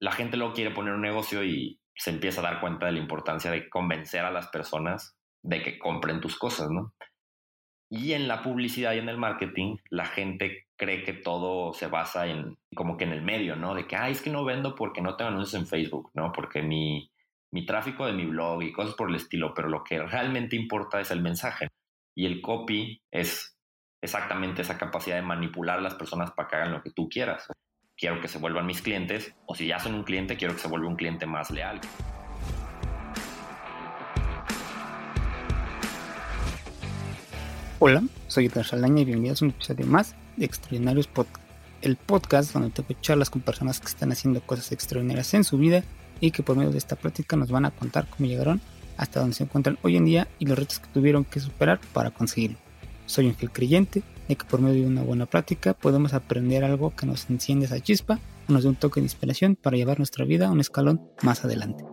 la gente luego quiere poner un negocio y se empieza a dar cuenta de la importancia de convencer a las personas de que compren tus cosas, ¿no? Y en la publicidad y en el marketing, la gente cree que todo se basa en como que en el medio, ¿no? De que, ay, es que no vendo porque no tengo anuncios en Facebook, ¿no? Porque mi, mi tráfico de mi blog y cosas por el estilo, pero lo que realmente importa es el mensaje. Y el copy es exactamente esa capacidad de manipular a las personas para que hagan lo que tú quieras. Quiero que se vuelvan mis clientes, o si ya son un cliente, quiero que se vuelva un cliente más leal. Hola, soy Edgar Saldaña y bienvenidos a un episodio más de Extraordinarios Podcast, el podcast donde tengo charlas con personas que están haciendo cosas extraordinarias en su vida y que por medio de esta práctica nos van a contar cómo llegaron hasta donde se encuentran hoy en día y los retos que tuvieron que superar para conseguirlo. Soy un fiel creyente de que por medio de una buena práctica podemos aprender algo que nos enciende esa chispa o nos dé un toque de inspiración para llevar nuestra vida a un escalón más adelante.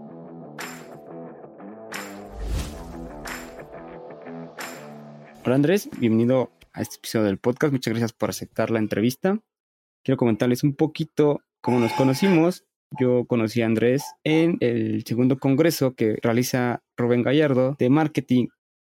Hola Andrés, bienvenido a este episodio del podcast. Muchas gracias por aceptar la entrevista. Quiero comentarles un poquito cómo nos conocimos yo conocí a Andrés en el segundo congreso que realiza Rubén Gallardo de marketing.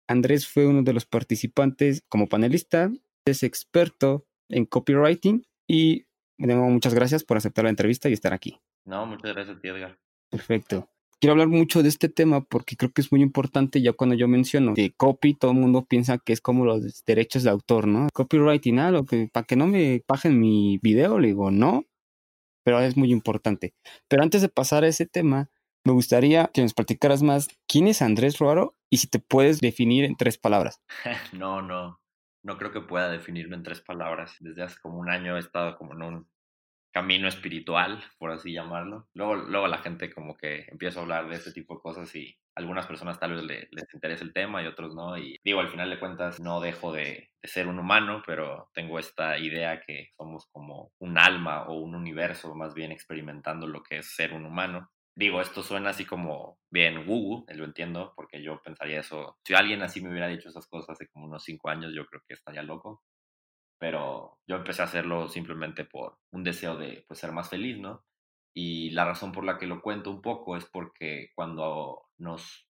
Andrés fue uno de los participantes como panelista, es experto en copywriting y muchas gracias por aceptar la entrevista y estar aquí. No, muchas gracias a ti, Edgar. Perfecto. Quiero hablar mucho de este tema porque creo que es muy importante ya cuando yo menciono que copy, todo el mundo piensa que es como los derechos de autor, ¿no? Copywriting, ah, lo que, para que no me paguen mi video, le digo, no, pero es muy importante. Pero antes de pasar a ese tema, me gustaría que nos platicaras más quién es Andrés Ruaro y si te puedes definir en tres palabras. no, no, no creo que pueda definirme en tres palabras. Desde hace como un año he estado como en un camino espiritual, por así llamarlo. Luego, luego la gente como que empieza a hablar de este tipo de cosas y algunas personas tal vez les interesa el tema y otros no. Y digo, al final de cuentas no dejo de, de, ser un humano, pero tengo esta idea que somos como un alma o un universo más bien experimentando lo que es ser un humano. Digo, esto suena así como bien Google, lo entiendo, porque yo pensaría eso. Si alguien así me hubiera dicho esas cosas hace como unos cinco años, yo creo que estaría loco pero yo empecé a hacerlo simplemente por un deseo de pues, ser más feliz, ¿no? Y la razón por la que lo cuento un poco es porque cuando nos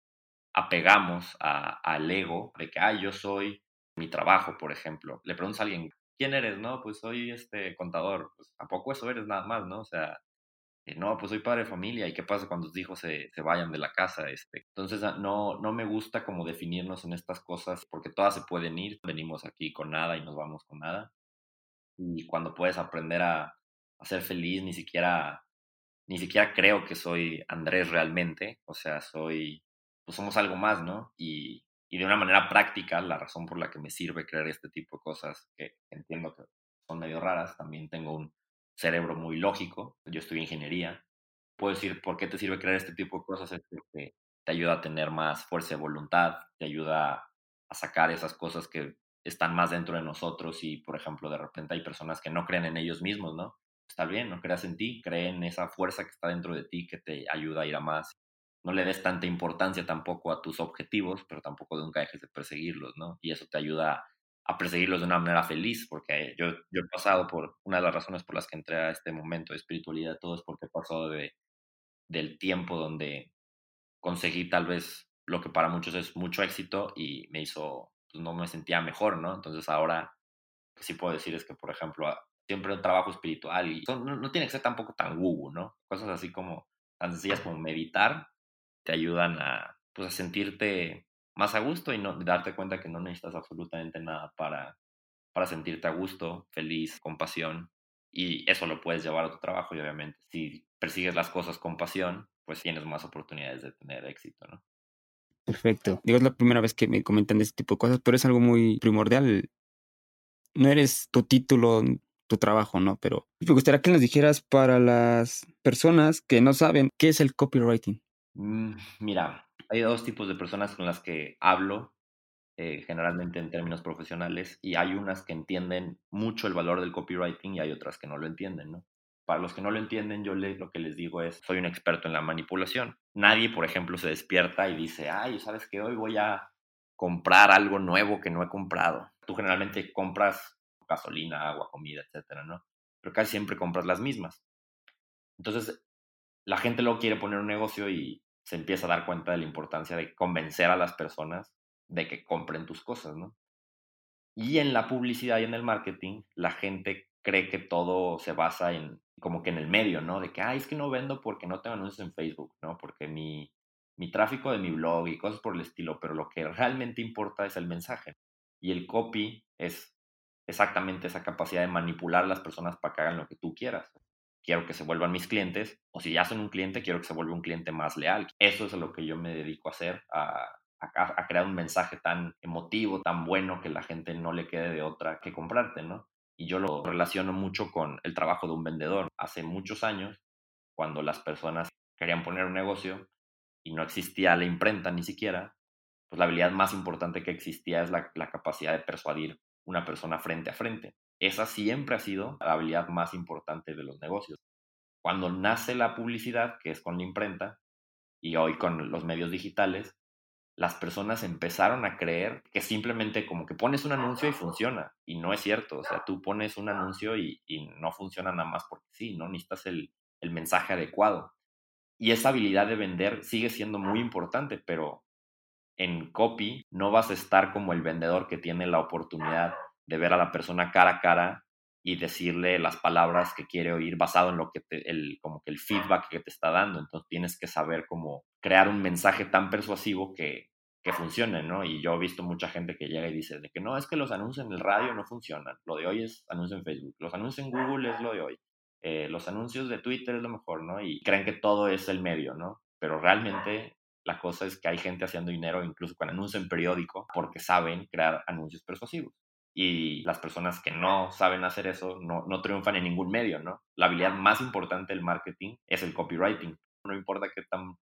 apegamos al ego de que, ay, yo soy mi trabajo, por ejemplo, le preguntas a alguien, ¿quién eres? No, pues soy este contador, pues ¿a poco eso eres nada más, no? O sea, no, pues soy padre de familia, ¿y qué pasa cuando tus hijos se, se, vayan de la casa? Este? Entonces, ah, no, no me gusta como definirnos en estas cosas, porque todas se pueden ir, venimos aquí con nada y nos vamos con nada. Y cuando puedes aprender a, a ser feliz, ni siquiera, ni siquiera creo que soy Andrés realmente, o sea, soy, pues somos algo más, ¿no? Y, y de una manera práctica, la razón por la que me sirve creer este tipo de cosas, que entiendo que son medio raras, también tengo un cerebro muy lógico, yo estudié ingeniería, puedo decir por qué te sirve crear este tipo de cosas, es porque te ayuda a tener más fuerza de voluntad, te ayuda a sacar esas cosas que están más dentro de nosotros y, por ejemplo, de repente hay personas que no creen en ellos mismos, ¿no? Está bien, no creas en ti, cree en esa fuerza que está dentro de ti que te ayuda a ir a más. No le des tanta importancia tampoco a tus objetivos, pero tampoco nunca dejes de perseguirlos, ¿no? Y eso te ayuda a perseguirlos de una manera feliz, porque yo, yo he pasado por, una de las razones por las que entré a este momento de espiritualidad, todo es porque he pasado de, del tiempo donde conseguí tal vez lo que para muchos es mucho éxito y me hizo, pues no me sentía mejor, ¿no? Entonces ahora lo sí puedo decir es que, por ejemplo, siempre un trabajo espiritual y no, no, tiene que ser tampoco tan gugu, ¿no? Cosas así como tan sencillas como meditar te ayudan a, pues, a sentirte más a gusto y no darte cuenta que no necesitas absolutamente nada para, para sentirte a gusto, feliz, con pasión. Y eso lo puedes llevar a tu trabajo y obviamente si persigues las cosas con pasión, pues tienes más oportunidades de tener éxito, ¿no? Perfecto. Digo, es la primera vez que me comentan de este tipo de cosas, pero es algo muy primordial. No eres tu título, tu trabajo, ¿no? Pero me gustaría que nos dijeras para las personas que no saben qué es el copywriting. Mm, mira, hay dos tipos de personas con las que hablo, eh, generalmente en términos profesionales, y hay unas que entienden mucho el valor del copywriting y hay otras que no lo entienden, ¿no? Para los que no lo entienden, yo lo que les digo es, soy un experto en la manipulación. Nadie, por ejemplo, se despierta y dice, ay, ¿sabes qué? Hoy voy a comprar algo nuevo que no he comprado. Tú generalmente compras gasolina, agua, comida, etcétera, ¿no? Pero casi siempre compras las mismas. Entonces, la gente luego quiere poner un negocio y se empieza a dar cuenta de la importancia de convencer a las personas de que compren tus cosas, ¿no? Y en la publicidad y en el marketing, la gente cree que todo se basa en como que en el medio, ¿no? De que, ay, es que no vendo porque no tengo anuncios en Facebook, ¿no? Porque mi, mi tráfico de mi blog y cosas por el estilo, pero lo que realmente importa es el mensaje. Y el copy es exactamente esa capacidad de manipular a las personas para que hagan lo que tú quieras. Quiero que se vuelvan mis clientes, o si ya son un cliente, quiero que se vuelva un cliente más leal. Eso es lo que yo me dedico a hacer, a, crear un mensaje tan emotivo, tan bueno, que la gente no le quede de otra que comprarte, ¿no? Y yo lo relaciono mucho con el trabajo de un vendedor. Hace muchos años, cuando las personas querían poner un negocio y no existía la imprenta ni siquiera, pues la habilidad más importante que existía es la capacidad de persuadir una persona frente a frente. Esa siempre ha sido la habilidad más importante de los negocios. Cuando nace la publicidad, que es con la imprenta, y hoy con los medios digitales, las personas empezaron a creer que simplemente como que pones un anuncio y funciona. Y no es cierto. O sea, tú pones un anuncio y, no funciona nada más porque sí, ¿no? Necesitas el, el mensaje adecuado. Y esa habilidad de vender sigue siendo muy importante, pero en copy no vas a estar como el vendedor que tiene la oportunidad de ver a la persona cara a cara y decirle las palabras que quiere oír basado en lo que el, como que el feedback que te está dando. Entonces tienes que saber cómo crear un mensaje tan persuasivo que, que funcione, ¿no? Y yo he visto mucha gente que llega y dice de que no, es que los anuncios en el radio no funcionan. Lo de hoy es anuncio en Facebook. Los anuncios en Google es lo de hoy. Eh, los anuncios de Twitter es lo mejor, ¿no? Y creen que todo es el medio, ¿no? Pero realmente la cosa es que hay gente haciendo dinero incluso con anuncios en periódico porque saben crear anuncios persuasivos y las personas que no saben hacer eso no, no triunfan en ningún medio, ¿no? La habilidad más importante del marketing es el copywriting. No importa qué tan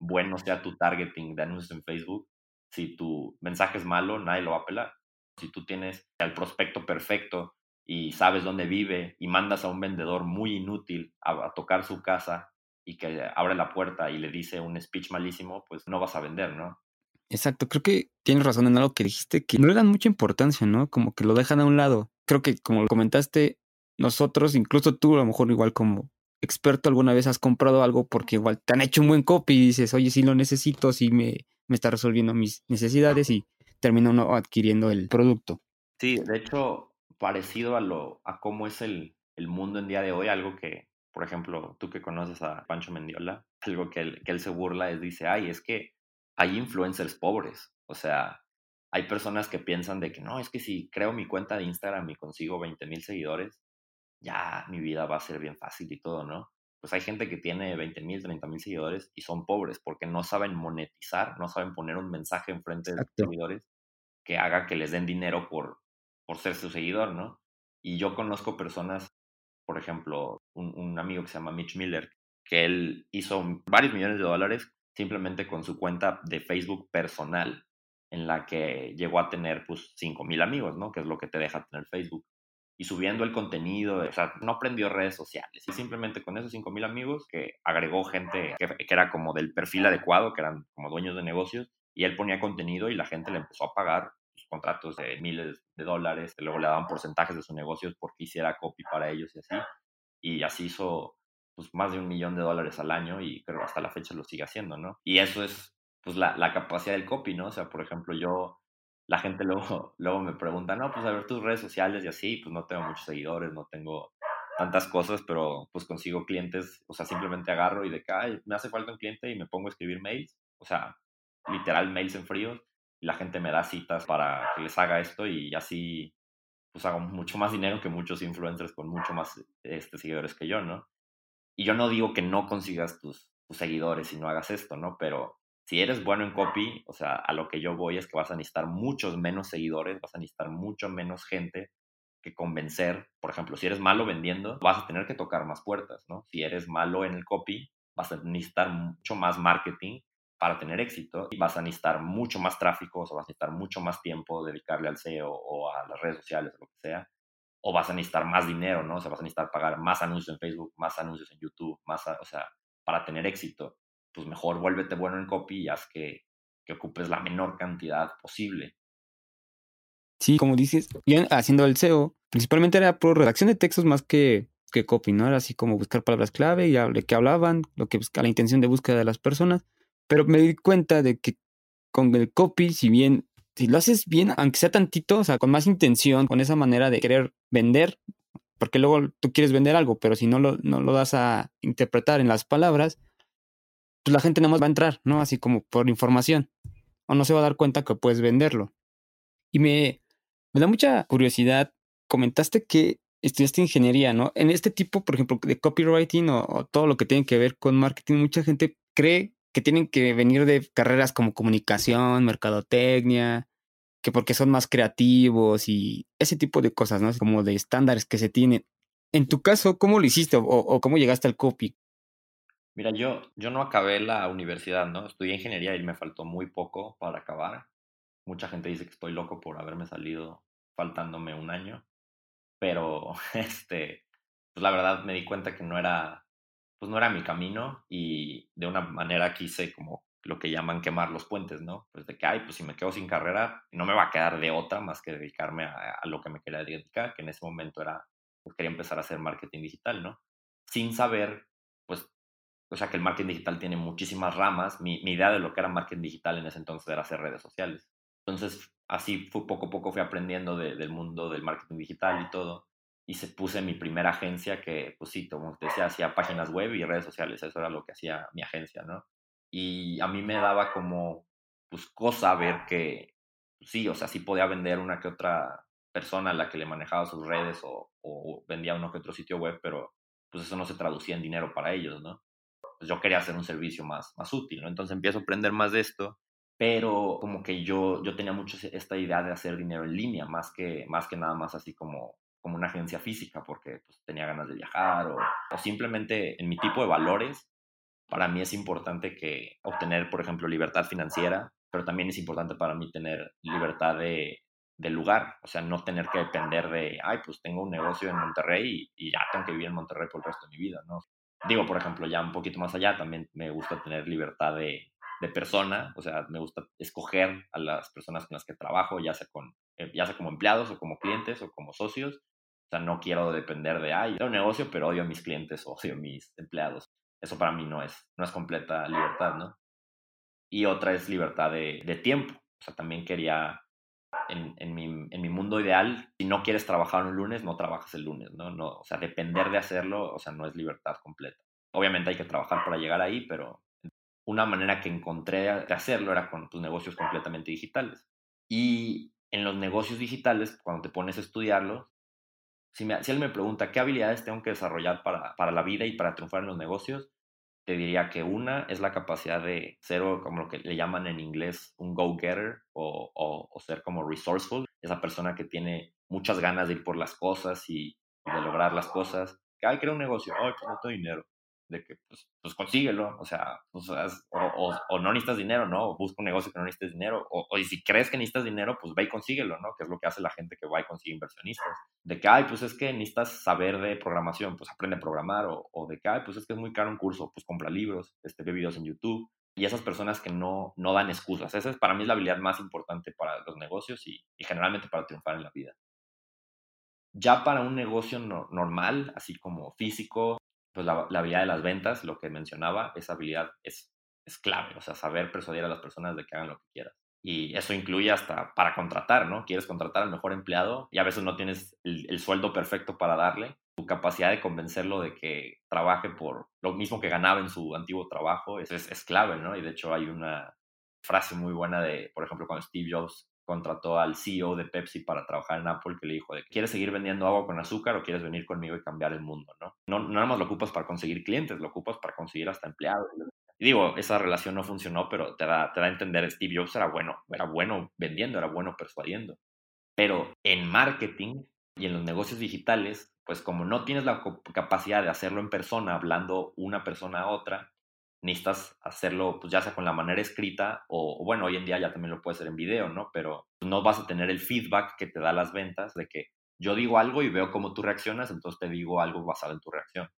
bueno sea tu targeting de anuncios en Facebook, si tu mensaje es malo, nadie lo va a pelar. Si tú tienes el prospecto perfecto y sabes dónde vive y mandas a un vendedor muy inútil a, a tocar su casa y que abre la puerta y le dice un speech malísimo, pues no vas a vender, ¿no? Exacto, creo que tienes razón en algo que dijiste, que no le dan mucha importancia, ¿no? Como que lo dejan a un lado. Creo que como lo comentaste, nosotros, incluso tú a lo mejor igual como experto alguna vez has comprado algo porque igual te han hecho un buen copy y dices, oye, sí lo necesito, sí me, me está resolviendo mis necesidades y termina uno adquiriendo el producto. Sí, de hecho, parecido a lo a cómo es el, el mundo en día de hoy, algo que, por ejemplo, tú que conoces a Pancho Mendiola, algo que él, que él se burla es, dice, ay, es que hay influencers pobres. O sea, hay personas que piensan de que no, es que si creo mi cuenta de Instagram y consigo 20 mil seguidores, ya mi vida va a ser bien fácil y todo, ¿no? Pues hay gente que tiene 20 mil, 30 mil seguidores y son pobres porque no saben monetizar, no saben poner un mensaje enfrente de los seguidores que haga que les den dinero por, por ser su seguidor, ¿no? Y yo conozco personas, por ejemplo, un, un amigo que se llama Mitch Miller, que él hizo varios millones de dólares simplemente con su cuenta de Facebook personal, en la que llegó a tener pues 5.000 amigos, ¿no? Que es lo que te deja tener Facebook. Y subiendo el contenido, o sea, no aprendió redes sociales, y simplemente con esos 5.000 amigos que agregó gente que, era como del perfil adecuado, que eran como dueños de negocios, y él ponía contenido y la gente le empezó a pagar sus contratos de miles de dólares, luego le daban porcentajes de sus negocios porque hiciera copy para ellos y así. Y así hizo pues, más de un millón de dólares al año y creo hasta la fecha lo sigue haciendo, ¿no? Y eso es pues la, la capacidad del copy, ¿no? O sea, por ejemplo, yo, la gente luego, luego me pregunta, no, pues a ver tus redes sociales y así, pues no tengo muchos seguidores, no tengo tantas cosas, pero pues consigo clientes, o sea, simplemente agarro y de ay, me hace falta un cliente y me pongo a escribir mails, o sea, literal mails en frío, y la gente me da citas para que les haga esto y así pues hago mucho más dinero que muchos influencers con mucho más este, seguidores que yo, ¿no? Y yo no digo que no consigas tus, seguidores y no hagas esto, ¿no? Pero si eres bueno en copy, o sea, a lo que yo voy es que vas a necesitar muchos menos seguidores, vas a necesitar mucho menos gente que convencer. Por ejemplo, si eres malo vendiendo, vas a tener que tocar más puertas, ¿no? Si eres malo en el copy, vas a necesitar mucho más marketing para tener éxito y vas a necesitar mucho más tráfico, o vas a necesitar mucho más tiempo dedicarle al SEO o a las redes sociales o lo que sea o vas a necesitar más dinero, ¿no? O sea, vas a necesitar pagar más anuncios en Facebook, más anuncios en YouTube, más, o sea, para tener éxito, pues mejor vuélvete bueno en copy y haz que, que ocupes la menor cantidad posible. Sí, como dices, bien haciendo el SEO, principalmente era por redacción de textos más que que copy, ¿no? Era así como buscar palabras clave y de qué hablaban, lo que la intención de búsqueda de las personas. Pero me di cuenta de que con el copy, si bien, si lo haces bien, aunque sea tantito, o sea, con más intención, con esa manera de querer vender, porque luego tú quieres vender algo, pero si no lo, no lo das a interpretar en las palabras, pues la gente nada más va a entrar, ¿no? Así como por información, o no se va a dar cuenta que puedes venderlo. Y me, me da mucha curiosidad, comentaste que estudiaste ingeniería, ¿no? En este tipo, por ejemplo, de copywriting o, todo lo que tiene que ver con marketing, mucha gente cree que tienen que venir de carreras como comunicación, mercadotecnia, que porque son más creativos y ese tipo de cosas, ¿no? Como de estándares que se tienen. En tu caso, ¿cómo lo hiciste o, cómo llegaste al copy? Mira, yo, yo no acabé la universidad, ¿no? Estudié ingeniería y me faltó muy poco para acabar. Mucha gente dice que estoy loco por haberme salido faltándome un año pero este, pues la verdad me di cuenta que no era, pues no era mi camino y de una manera quise como lo que llaman quemar los puentes, ¿no? Pues de que, ay, pues si me quedo sin carrera, no me va a quedar de otra más que dedicarme a, a lo que me quería dedicar, que en ese momento era, pues quería empezar a hacer marketing digital, ¿no? Sin saber, pues, o sea, que el marketing digital tiene muchísimas ramas. Mi, mi idea de lo que era marketing digital en ese entonces era hacer redes sociales. Entonces, así fue, poco a poco fui aprendiendo del mundo del marketing digital y todo. Y se puse mi primera agencia que, pues sí, como te decía, hacía páginas web y redes sociales. Eso era lo que hacía mi agencia, ¿no? Y a mí me daba como, pues, cosa ver que, pues sí, o sea, sí podía vender una que otra persona a la que le manejaba sus redes o, o vendía uno que otro sitio web, pero pues eso no se traducía en dinero para ellos, ¿no? Pues yo quería hacer un servicio más, más útil, ¿no? Entonces empiezo a aprender más de esto pero como que yo, yo tenía mucho esta idea de hacer dinero en línea, más que, más que nada más así como, como una agencia física, porque pues, tenía ganas de viajar o, o simplemente en mi tipo de valores, para mí es importante que obtener, por ejemplo, libertad financiera, pero también es importante para mí tener libertad de, de lugar, o sea, no tener que depender de, ay, pues tengo un negocio en Monterrey y, ya tengo que vivir en Monterrey por el resto de mi vida, ¿no? Digo, por ejemplo, ya un poquito más allá, también me gusta tener libertad de, de persona, o sea, me gusta escoger a las personas con las que trabajo, ya sea, con, eh, ya sea como empleados o como clientes o como socios. O sea, no quiero depender de, ay, tengo un negocio, pero odio a mis clientes odio a mis empleados. Eso para mí no es, no es completa libertad, ¿no? Y otra es libertad de, de tiempo. O sea, también quería, en, en, mi, en mi mundo ideal, si no quieres trabajar un lunes, no trabajas el lunes, ¿no? no o sea, depender de hacerlo, o sea, no es libertad completa. Obviamente hay que trabajar para llegar ahí, pero una manera que encontré de hacerlo era con tus negocios completamente digitales. Y en los negocios digitales, cuando te pones a estudiarlo, si, me, si él me pregunta qué habilidades tengo que desarrollar para, para la vida y para triunfar en los negocios, te diría que una es la capacidad de ser como lo que le llaman en inglés un go-getter o, o, ser como resourceful, esa persona que tiene muchas ganas de ir por las cosas y, de lograr las cosas. Que, hay crear un negocio, ay, pues no tengo dinero de que pues, pues consíguelo, o sea, pues, o, o, no necesitas dinero, ¿no? busca un negocio que no necesites dinero, o, y si crees que necesitas dinero, pues ve y consíguelo, ¿no? Que es lo que hace la gente que va y consigue inversionistas. De que, ay, pues es que necesitas saber de programación, pues aprende a programar, o, de que, ay, pues es que es muy caro un curso, pues compra libros, este, ve videos en YouTube. Y esas personas que no, no dan excusas, esa es para mí la habilidad más importante para los negocios y generalmente para triunfar en la vida. Ya para un negocio normal, así como físico, pues la, habilidad de las ventas, lo que mencionaba, esa habilidad es, es clave, o sea, saber persuadir a las personas de que hagan lo que quieras. Y eso incluye hasta para contratar, ¿no? Quieres contratar al mejor empleado y a veces no tienes el, sueldo perfecto para darle. Tu capacidad de convencerlo de que trabaje por lo mismo que ganaba en su antiguo trabajo es, es, es clave, ¿no? Y de hecho hay una frase muy buena de, por ejemplo, cuando Steve Jobs contrató al CEO de Pepsi para trabajar en Apple que le dijo de ¿quieres seguir vendiendo agua con azúcar o quieres venir conmigo y cambiar el mundo? ¿no? No, no nada más lo ocupas para conseguir clientes, lo ocupas para conseguir hasta empleados. Y digo, esa relación no funcionó, pero te da, te da a entender, Steve Jobs era bueno, era bueno vendiendo, era bueno persuadiendo. Pero en marketing y en los negocios digitales, pues como no tienes la capacidad de hacerlo en persona, hablando una persona a otra, necesitas hacerlo, pues ya sea con la manera escrita o, bueno, hoy en día ya también lo puedes hacer en video, ¿no? Pero no vas a tener el feedback que te da las ventas de que yo digo algo y veo cómo tú reaccionas, entonces te digo algo basado en tu reacción.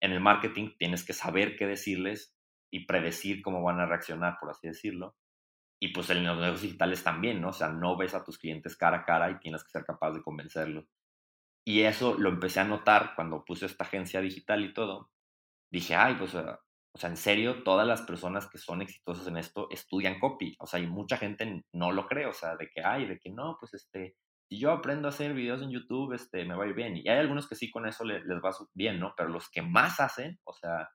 En el marketing tienes que saber qué decirles y predecir cómo van a reaccionar, por así decirlo. Y pues en los negocios digitales también, ¿no? O sea, no ves a tus clientes cara a cara y tienes que ser capaz de convencerlos. Y eso lo empecé a notar cuando puse esta agencia digital y todo. Dije, ay, pues, o sea, en serio, todas las personas que son exitosas en esto estudian copy. O sea, y mucha gente no lo cree, o sea, de que, ay, de que no, pues, este, si yo aprendo a hacer videos en YouTube, este, me va a ir bien. Y hay algunos que sí con eso les, va bien, ¿no? Pero los que más hacen, o sea,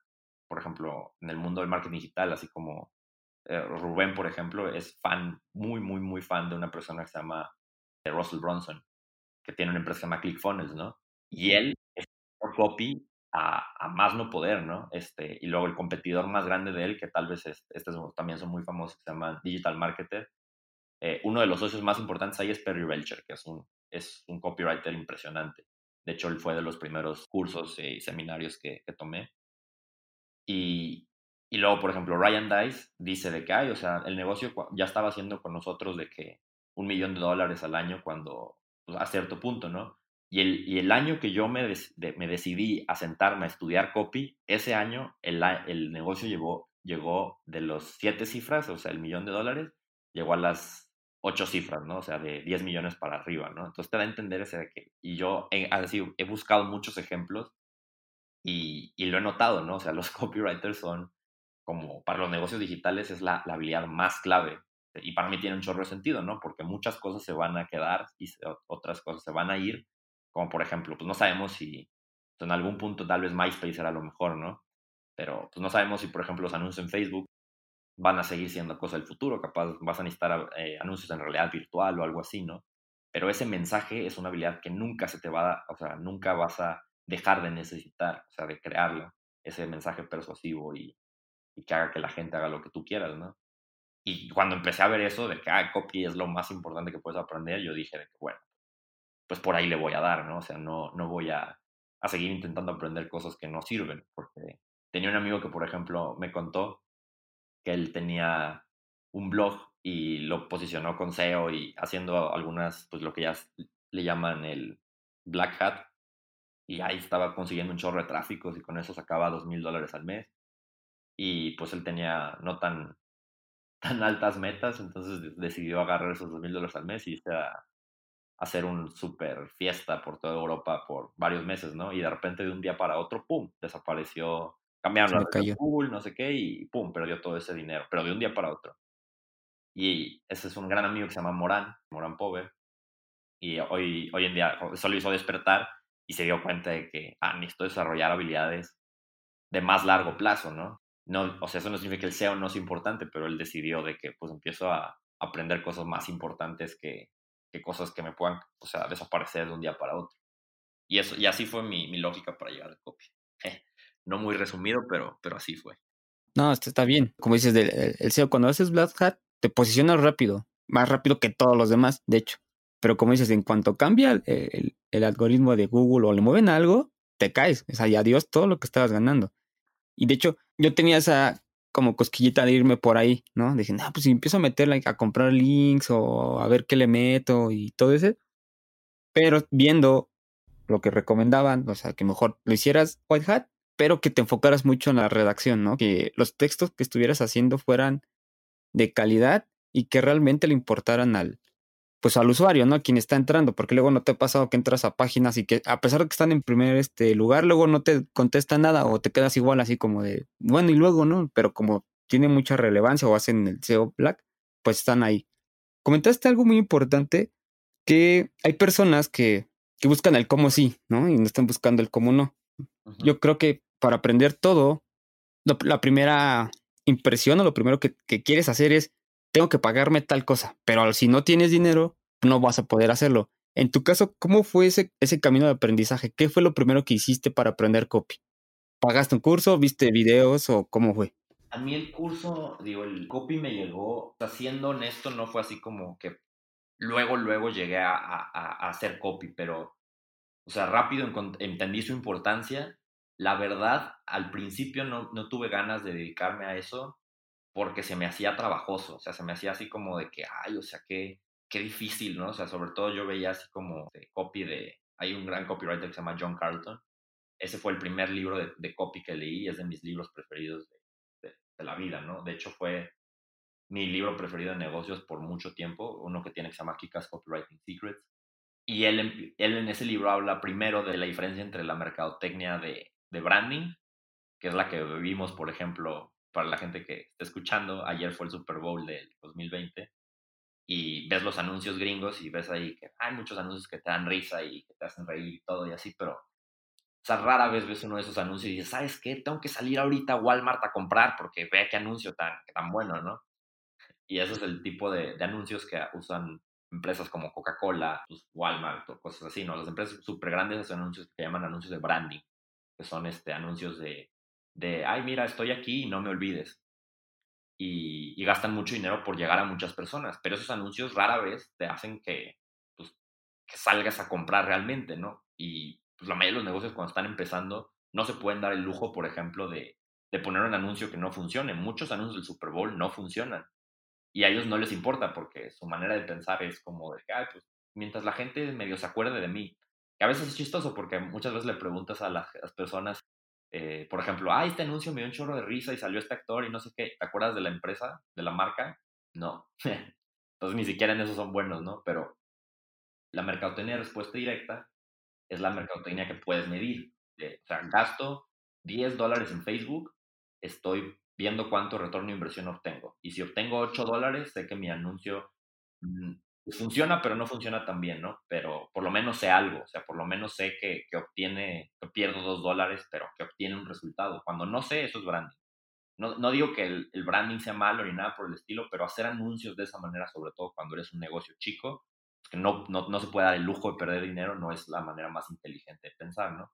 por ejemplo, en el mundo del marketing digital, así como eh, Rubén, por ejemplo, es fan, muy, muy, muy fan de una persona que se llama eh, Russell Bronson, que tiene una empresa que se llama ClickFunnels, ¿no? Y él es copy a, más no poder, ¿no? Este, y luego el competidor más grande de él, que tal vez es, estos también son muy famosos, se llama Digital Marketer. Eh, uno de los socios más importantes ahí es Perry Belcher, que es un, es un copywriter impresionante. De hecho, él fue de los primeros cursos y seminarios que, que tomé. Y, y luego, por ejemplo, Ryan Dice dice de que, hay, o sea, el negocio ya estaba haciendo con nosotros de que un millón de dólares al año cuando, pues, a cierto punto, ¿no? Y el, y el año que yo me, me decidí a sentarme a estudiar copy, ese año el, el negocio llegó, llegó de los siete cifras, o sea, el millón de dólares, llegó a las ocho cifras, ¿no? O sea, de 10 millones para arriba, ¿no? Entonces te da a entender ese de que, y yo he, así, he buscado muchos ejemplos y, y, lo he notado, ¿no? O sea, los copywriters son como para los negocios digitales es la, la, habilidad más clave. Y para mí tiene un chorro de sentido, ¿no? Porque muchas cosas se van a quedar y otras cosas se van a ir. Como por ejemplo, pues no sabemos si en algún punto tal vez MySpace era lo mejor, ¿no? Pero pues no sabemos si, por ejemplo, los anuncios en Facebook van a seguir siendo cosa del futuro. Capaz vas a necesitar eh, anuncios en realidad virtual o algo así, ¿no? Pero ese mensaje es una habilidad que nunca se te va a, o sea, nunca vas a dejar de necesitar, o sea, de crearlo, ese mensaje persuasivo y, y que haga que la gente haga lo que tú quieras, ¿no? Y cuando empecé a ver eso de que, ah, copy es lo más importante que puedes aprender, yo dije de que, bueno, pues por ahí le voy a dar, ¿no? O sea, no, no voy a, a seguir intentando aprender cosas que no sirven, porque tenía un amigo que, por ejemplo, me contó que él tenía un blog y lo posicionó con SEO y haciendo algunas, pues lo que ya le llaman el black hat, y ahí estaba consiguiendo un chorro de tráficos y con eso sacaba dos mil dólares al mes y pues él tenía no tan, tan altas metas, entonces decidió agarrar esos dos mil dólares al mes y irse hacer un super fiesta por toda Europa por varios meses, ¿no? Y de repente de un día para otro, ¡pum!, desapareció, cambiaron la Google, no sé qué, y ¡pum!, perdió todo ese dinero, pero de un día para otro. Y ese es un gran amigo que se llama Morán, Morán Pover, y hoy, hoy en día solo hizo despertar y se dio cuenta de que, ah, necesito desarrollar habilidades de más largo plazo, ¿no? no, o sea, eso no significa que el SEO no es importante, pero él decidió de que pues empiezo a aprender cosas más importantes que, que cosas que me puedan, o sea, desaparecer de un día para otro. Y, eso, y así fue mi, mi lógica para llegar al copy. no muy resumido, pero, pero así fue. No, esto está bien. Como dices, el, SEO, cuando haces Black Hat, te posicionas rápido, más rápido que todos los demás, de hecho. Pero como dices, en cuanto cambia el, el algoritmo de Google o le mueven algo, te caes. O sea, y adiós todo lo que estabas ganando. Y de hecho, yo tenía esa como cosquillita de irme por ahí, ¿no? Dije, no, pues si empiezo a meterla a comprar links o a ver qué le meto y todo eso. Pero viendo lo que recomendaban, o sea, que mejor lo hicieras white hat, pero que te enfocaras mucho en la redacción, ¿no? Que los textos que estuvieras haciendo fueran de calidad y que realmente le importaran al, pues al usuario, ¿no? A quien está entrando, porque luego no te ha pasado que entras a páginas y que a pesar de que están en primer este lugar, luego no te contesta nada o te quedas igual así como de, bueno, y luego, ¿no? Pero como tiene mucha relevancia o hacen el SEO Black, pues están ahí. Comentaste algo muy importante, que hay personas que, que buscan el cómo sí, ¿no? Y no están buscando el cómo no. Yo creo que para aprender todo, la primera impresión o lo primero que, que quieres hacer es tengo que pagarme tal cosa, pero si no tienes dinero, no vas a poder hacerlo. En tu caso, ¿cómo fue ese, ese camino de aprendizaje? ¿Qué fue lo primero que hiciste para aprender copy? ¿Pagaste un curso? ¿Viste videos o cómo fue? A mí el curso, digo, el copy me llegó, o sea, siendo honesto, no fue así como que luego, luego llegué a, a, hacer copy, pero, o sea, rápido entendí su importancia. La verdad, al principio no, no tuve ganas de dedicarme a eso, porque se me hacía trabajoso, o sea, se me hacía así como de que, ay, o sea, qué, qué difícil, ¿no? O sea, sobre todo yo veía así como de copy de, hay un gran copywriter que se llama John Carlton, ese fue el primer libro de, de copy que leí, es de mis libros preferidos de, de, la vida, ¿no? De hecho fue mi libro preferido de negocios por mucho tiempo, uno que tiene que se llama Kikas Copywriting Secrets, Y él, él en ese libro habla primero de la diferencia entre la mercadotecnia de, de branding, que es la que vivimos, por ejemplo, para la gente que está escuchando, ayer fue el Super Bowl del 2020 y ves los anuncios gringos y ves ahí que hay muchos anuncios que te dan risa y que te hacen reír y todo y así, pero o sea, rara vez ves uno de esos anuncios y dices, ¿sabes qué? Tengo que salir ahorita a Walmart a comprar porque vea qué anuncio tan, tan bueno, ¿no? Y ese es el tipo de, anuncios que usan empresas como Coca-Cola, pues, Walmart o cosas así, ¿no? Las empresas súper grandes hacen anuncios que llaman anuncios de branding, que son este, anuncios de, de, ay, mira, estoy aquí y no me olvides. Y, gastan mucho dinero por llegar a muchas personas, pero esos anuncios rara vez te hacen que, pues, salgas a comprar realmente, ¿no? Y pues, la mayoría de los negocios cuando están empezando no se pueden dar el lujo, por ejemplo, de, de poner un anuncio que no funcione. Muchos anuncios del Super Bowl no funcionan y a ellos no les importa porque su manera de pensar es como de que, pues mientras la gente medio se acuerde de mí, que a veces es chistoso porque muchas veces le preguntas a las, personas, eh, por ejemplo, ah, este anuncio me dio un chorro de risa y salió este actor y no sé qué, ¿te acuerdas de la empresa, de la marca? No. Entonces ni siquiera en eso son buenos, ¿no? Pero la mercadotecnia de respuesta directa es la mercadotecnia que puedes medir. o sea, gasto 10 dólares en Facebook, estoy viendo cuánto retorno de inversión obtengo. Y si obtengo 8 dólares, sé que mi anuncio mm, funciona, pero no funciona tan bien, ¿no? Pero por lo menos sé algo, o sea, por lo menos sé que, que obtiene, que pierdo 2 dólares, pero que obtiene un resultado. Cuando no sé, eso es branding. No, no digo que el, el, branding sea malo ni nada por el estilo, pero hacer anuncios de esa manera, sobre todo cuando eres un negocio chico, que no, no, no se puede dar el lujo de perder dinero, no es la manera más inteligente de pensar, ¿no?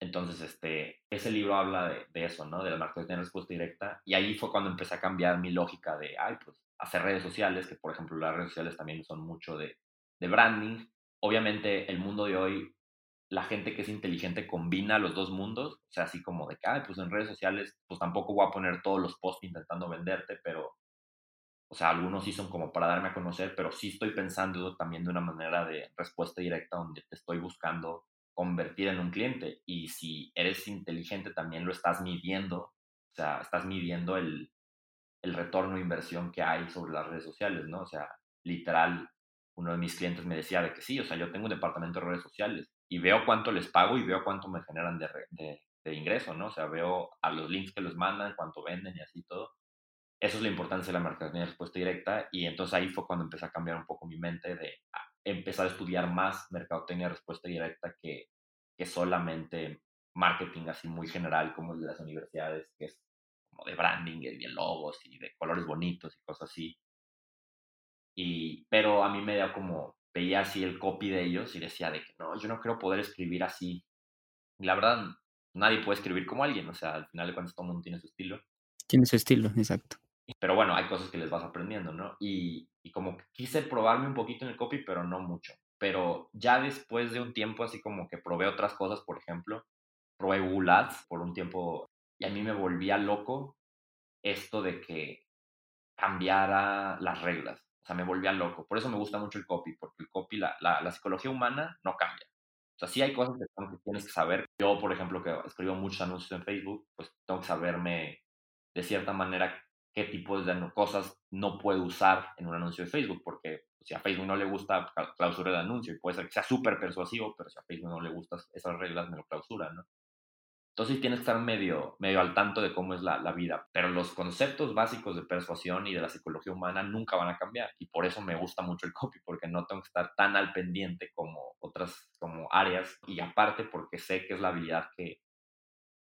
Entonces, este, ese libro habla de, de eso, ¿no? De la marketing de respuesta directa. Y ahí fue cuando empecé a cambiar mi lógica de, ay, pues, hacer redes sociales, que por ejemplo las redes sociales también son mucho de, de branding. Obviamente, el mundo de hoy, la gente que es inteligente combina los dos mundos. O sea, así como de que, ay, pues en redes sociales, pues tampoco voy a poner todos los posts intentando venderte, pero, o sea, algunos sí son como para darme a conocer, pero sí estoy pensando también de una manera de respuesta directa donde te estoy buscando convertir en un cliente. Y si eres inteligente, también lo estás midiendo. O sea, estás midiendo el, el retorno de inversión que hay sobre las redes sociales, ¿no? O sea, literal, uno de mis clientes me decía de que sí, o sea, yo tengo un departamento de redes sociales y veo cuánto les pago y veo cuánto me generan de, de, ingreso, ¿no? O sea, veo a los links que les mandan, cuánto venden y así todo. Eso es la importancia de la marketing de respuesta directa y entonces ahí fue cuando empecé a cambiar un poco mi mente de empezar a estudiar más mercadotecnia de respuesta directa que, que solamente marketing así muy general como el de las universidades, que es como de branding y de logos y de colores bonitos y cosas así. Y, pero a mí me da como, veía así el copy de ellos y decía de que no, yo no creo poder escribir así. Y la verdad, nadie puede escribir como alguien, o sea, al final de cuentas todo el mundo tiene su estilo. Tiene su estilo, exacto. Pero bueno, hay cosas que les vas aprendiendo, ¿no? Y, y como que quise probarme un poquito en el copy, pero no mucho. Pero ya después de un tiempo, así como que probé otras cosas, por ejemplo, probé Google Ads por un tiempo y a mí me volvía loco esto de que cambiara las reglas. O sea, me volvía loco. Por eso me gusta mucho el copy, porque el copy, la, la, psicología humana no cambia. O sea, sí hay cosas que, tienes que saber. Yo, por ejemplo, que escribo muchos anuncios en Facebook, pues tengo que saberme de cierta manera qué tipos de cosas no puedo usar en un anuncio de Facebook, porque si a Facebook no le gusta, clausura el anuncio y puede ser que sea súper persuasivo, pero si a Facebook no le gustan esas reglas, me lo clausura, ¿no? Entonces tienes que estar medio, medio al tanto de cómo es la, la, vida, pero los conceptos básicos de persuasión y de la psicología humana nunca van a cambiar y por eso me gusta mucho el copy, porque no tengo que estar tan al pendiente como otras como áreas y aparte porque sé que es la habilidad que,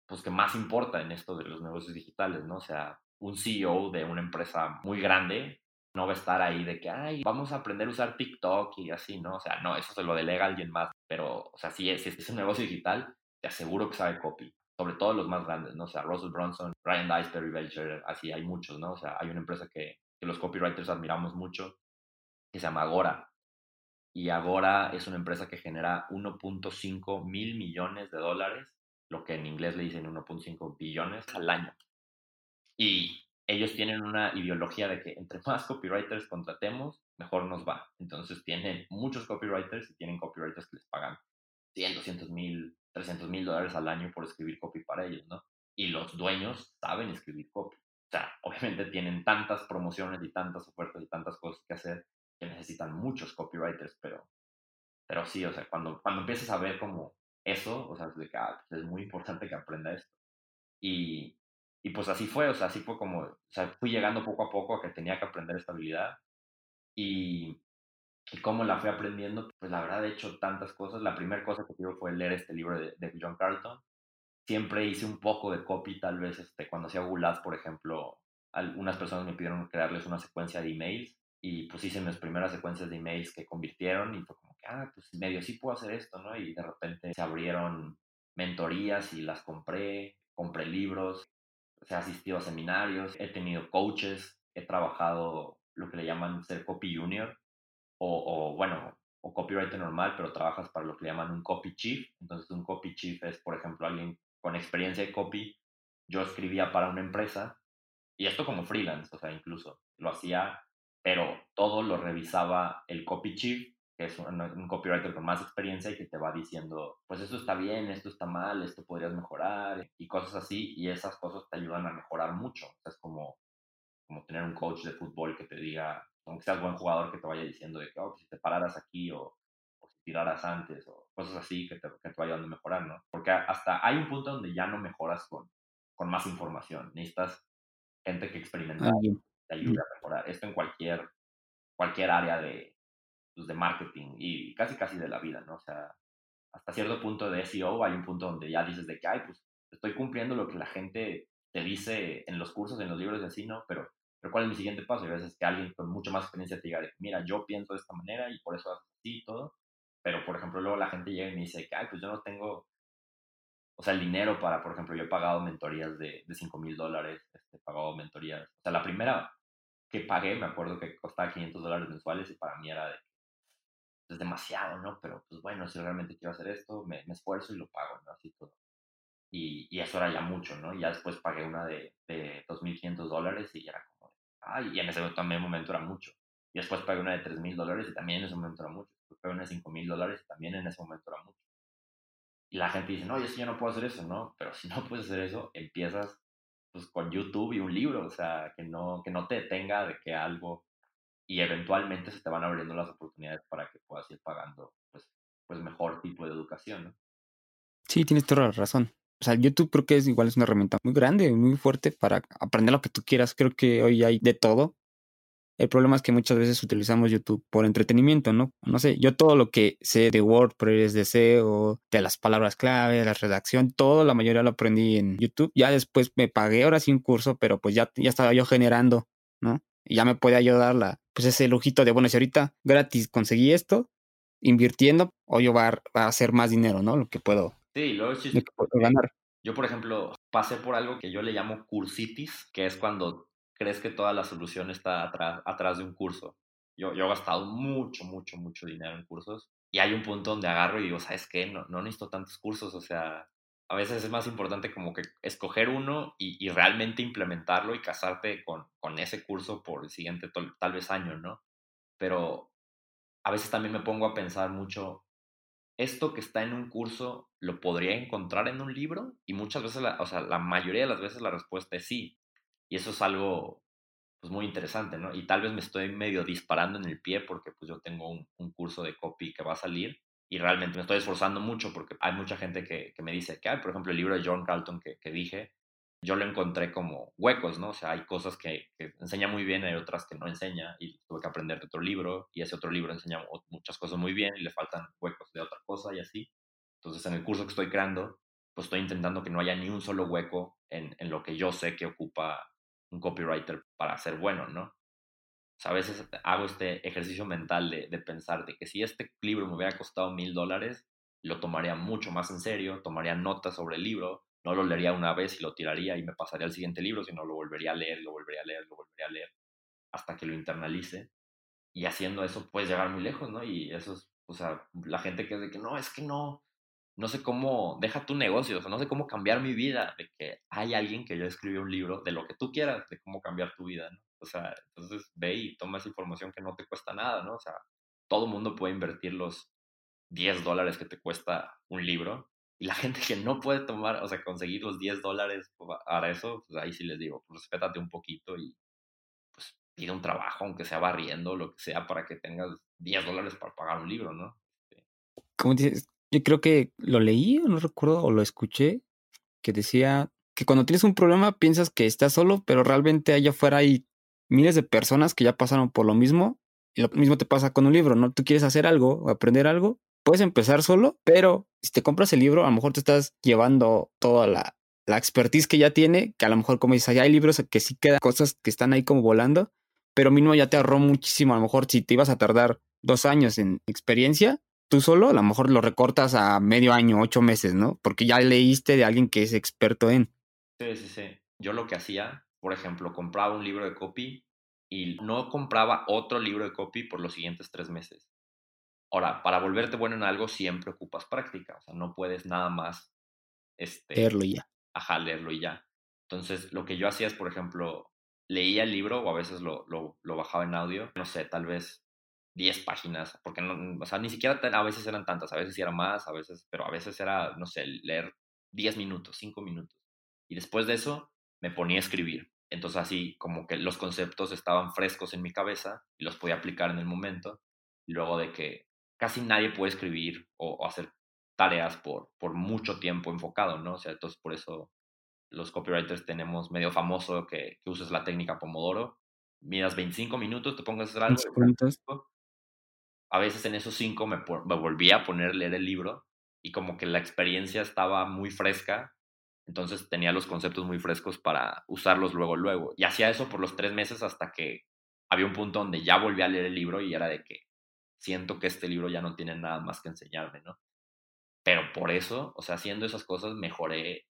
pues, que más importa en esto de los negocios digitales, ¿no? O sea, un CEO de una empresa muy grande no va a estar ahí de que, ay, vamos a aprender a usar TikTok y así, ¿no? O sea, no, eso se lo delega alguien más, pero, o sea, si es, si es un negocio digital, te aseguro que sabe copy, sobre todo los más grandes, ¿no? O sea, Russell Bronson, Ryan Dice, Perry Belcher, así hay muchos, ¿no? O sea, hay una empresa que, que los copywriters admiramos mucho, que se llama Agora. Y Agora es una empresa que genera 1.5 mil millones de dólares, lo que en inglés le dicen 1.5 billones al año. Y ellos tienen una ideología de que entre más copywriters contratemos, mejor nos va. Entonces tienen muchos copywriters y tienen copywriters que les pagan 100, 200 mil, 300 mil dólares al año por escribir copy para ellos, ¿no? Y los dueños saben escribir copy. O sea, obviamente tienen tantas promociones y tantas ofertas y tantas cosas que hacer que necesitan muchos copywriters, pero pero sí, o sea, cuando, cuando empiezas a ver como eso, o sea, es, de que, ah, pues, es muy importante que aprenda esto. Y, y pues así fue, o sea, así fue como, o sea, fui llegando poco a poco a que tenía que aprender esta habilidad. Y, y cómo la fui aprendiendo, pues la verdad he hecho tantas cosas. La primera cosa que tuve fue leer este libro de, de, John Carlton. Siempre hice un poco de copy, tal vez este, cuando hacía Google Ads, por ejemplo, algunas personas me pidieron crearles una secuencia de emails y pues hice mis primeras secuencias de emails que convirtieron y fue como que, ah, pues medio sí puedo hacer esto, ¿no? Y de repente se abrieron mentorías y las compré, compré libros, he asistido a seminarios, he tenido coaches, he trabajado lo que le llaman ser copy junior, o, bueno, o copywriter normal, pero trabajas para lo que llaman un copy chief. Entonces, un copy chief es, por ejemplo, alguien con experiencia de copy. Yo escribía para una empresa, y esto como freelance, o sea, incluso lo hacía, pero todo lo revisaba el copy chief, que es un, copywriter con más experiencia y que te va diciendo, pues esto está bien, esto está mal, esto podrías mejorar, y cosas así, y esas cosas te ayudan a mejorar mucho. Es como, como tener un coach de fútbol que te diga, aunque seas buen jugador, que te vaya diciendo de que, oh, si te pararas aquí o, si tiraras antes o cosas así que te, que te vayan a mejorar, ¿no? Porque hasta hay un punto donde ya no mejoras con, con más información. Necesitas gente que experimenta te ayude a mejorar. Esto en cualquier, cualquier área de, pues, de marketing y casi casi de la vida, ¿no? O sea, hasta cierto punto de SEO hay un punto donde ya dices de que, ay, pues estoy cumpliendo lo que la gente te dice en los cursos, en los libros y así, ¿no? Pero pero ¿cuál es mi siguiente paso? Y a veces que alguien con mucho más experiencia te diga, mira, yo pienso de esta manera y por eso así y todo. Pero, por ejemplo, luego la gente llega y me dice ay, pues yo no tengo, o sea, el dinero para, por ejemplo, yo he pagado mentorías de, de 5 mil dólares, este, he pagado mentorías. O sea, la primera que pagué, me acuerdo que costaba 500 dólares mensuales y para mí era de, es demasiado, ¿no? Pero, pues bueno, si realmente quiero hacer esto, me, me esfuerzo y lo pago, ¿no? Así todo. Y, y, eso era ya mucho, ¿no? Y ya después pagué una de, de 2.500 dólares y era y en ese también momento era mucho. Y después pagué una de 3 mil dólares y también en ese momento era mucho. Después pagué una de 5 mil dólares y también en ese momento era mucho. Y la gente dice, no, yo sí yo no puedo hacer eso, ¿no? Pero si no puedes hacer eso, empiezas pues con YouTube y un libro, o sea, que no, que no te detenga de que algo y eventualmente se te van abriendo las oportunidades para que puedas ir pagando pues, pues mejor tipo de educación, ¿no? Sí, tienes toda la razón. O sea, YouTube creo que es igual, es una herramienta muy grande, muy fuerte para aprender lo que tú quieras. Creo que hoy hay de todo. El problema es que muchas veces utilizamos YouTube por entretenimiento, ¿no? No sé, yo todo lo que sé de WordPress, de SEO, de las palabras clave, la redacción, todo, la mayoría lo aprendí en YouTube. Ya después me pagué ahora sí un curso, pero pues ya, ya estaba yo generando, ¿no? Y ya me puede ayudar la, pues ese lujito de, bueno, si ahorita gratis conseguí esto, invirtiendo, o yo va, a hacer más dinero, ¿no? Lo que puedo Sí, luego es Yo, por ejemplo, pasé por algo que yo le llamo cursitis, que es cuando crees que toda la solución está atrás, atrás de un curso. Yo, yo he gastado mucho, mucho, mucho dinero en cursos y hay un punto donde agarro y digo, ¿sabes qué? No, no necesito tantos cursos, o sea, a veces es más importante como que escoger uno y, y realmente implementarlo y casarte con, con, ese curso por el siguiente tal vez año, ¿no? Pero a veces también me pongo a pensar mucho esto que está en un curso lo podría encontrar en un libro y muchas veces, la, o sea, la mayoría de las veces la respuesta es sí. Y eso es algo pues, muy interesante, ¿no? Y tal vez me estoy medio disparando en el pie porque pues yo tengo un, curso de copy que va a salir y realmente me estoy esforzando mucho porque hay mucha gente que, me dice que hay, por ejemplo, el libro de John Carlton que, que dije, yo lo encontré como huecos, ¿no? O sea, hay cosas que, enseña muy bien, hay otras que no enseña y tuve que aprender de otro libro y ese otro libro enseña muchas cosas muy bien y le faltan huecos de otra cosa y así. Entonces, en el curso que estoy creando, pues estoy intentando que no haya ni un solo hueco en, lo que yo sé que ocupa un copywriter para ser bueno, ¿no? O sea, a veces hago este ejercicio mental de, de pensar de que si este libro me hubiera costado mil dólares, lo tomaría mucho más en serio, tomaría notas sobre el libro, no lo leería una vez y lo tiraría y me pasaría al siguiente libro, sino lo volvería a leer, lo volvería a leer, lo volvería a leer, hasta que lo internalice. Y haciendo eso puedes llegar muy lejos, ¿no? Y eso es, o sea, la gente que es de que no, es que no, no sé cómo, deja tu negocio, o sea, no sé cómo cambiar mi vida, de que hay alguien que ya escribió un libro de lo que tú quieras, de cómo cambiar tu vida, ¿no? O sea, entonces ve y toma esa información que no te cuesta nada, ¿no? O sea, todo mundo puede invertir los 10 dólares que te cuesta un libro y la gente que no puede tomar, o sea, conseguir los 10 dólares para eso, pues ahí sí les digo, pues respétate un poquito y pues pide un trabajo, aunque sea barriendo, lo que sea, para que tengas 10 dólares para pagar un libro, ¿no? Como dices, yo creo que lo leí o no recuerdo o lo escuché que decía que cuando tienes un problema piensas que estás solo, pero realmente allá afuera hay miles de personas que ya pasaron por lo mismo y lo mismo te pasa con un libro, ¿no? Tú quieres hacer algo aprender algo, puedes empezar solo, pero si te compras el libro, a lo mejor te estás llevando toda la, la expertise que ya tiene, que a lo mejor como dices, hay libros que sí quedan cosas que están ahí como volando, pero mínimo ya te ahorró muchísimo. A lo mejor si te ibas a tardar dos años en experiencia, tú solo a lo mejor lo recortas a medio año, ocho meses, ¿no? Porque ya leíste de alguien que es experto en. Sí, sí, sí. Yo lo que hacía, por ejemplo, compraba un libro de copy y no compraba otro libro de copy por los siguientes tres meses. Ahora, para volverte bueno en algo siempre ocupas práctica, o sea, no puedes nada más este, leerlo y ya. Ajá, leerlo y ya. Entonces, lo que yo hacía es, por ejemplo, leía el libro o a veces lo, lo, lo bajaba en audio, no sé, tal vez 10 páginas, porque no, o sea, ni siquiera a veces eran tantas, a veces era más, a veces, pero a veces era, no sé, leer 10 minutos, 5 minutos. Y después de eso me ponía a escribir. Entonces así como que los conceptos estaban frescos en mi cabeza y los podía aplicar en el momento. Y luego de que casi nadie puede escribir o, hacer tareas por, por mucho tiempo enfocado, ¿no? O sea, entonces por eso los copywriters tenemos medio famoso que, que uses la técnica Pomodoro. Miras 25 minutos, te pongas a hacer algo. A veces en esos 5 me, me volví a poner a leer el libro y como que la experiencia estaba muy fresca entonces tenía los conceptos muy frescos para usarlos luego, luego. Y hacía eso por los tres meses hasta que había un punto donde ya volví a leer el libro y era de que siento que este libro ya no tiene nada más que enseñarme, ¿no? Pero por eso, o sea, haciendo esas cosas mejoré,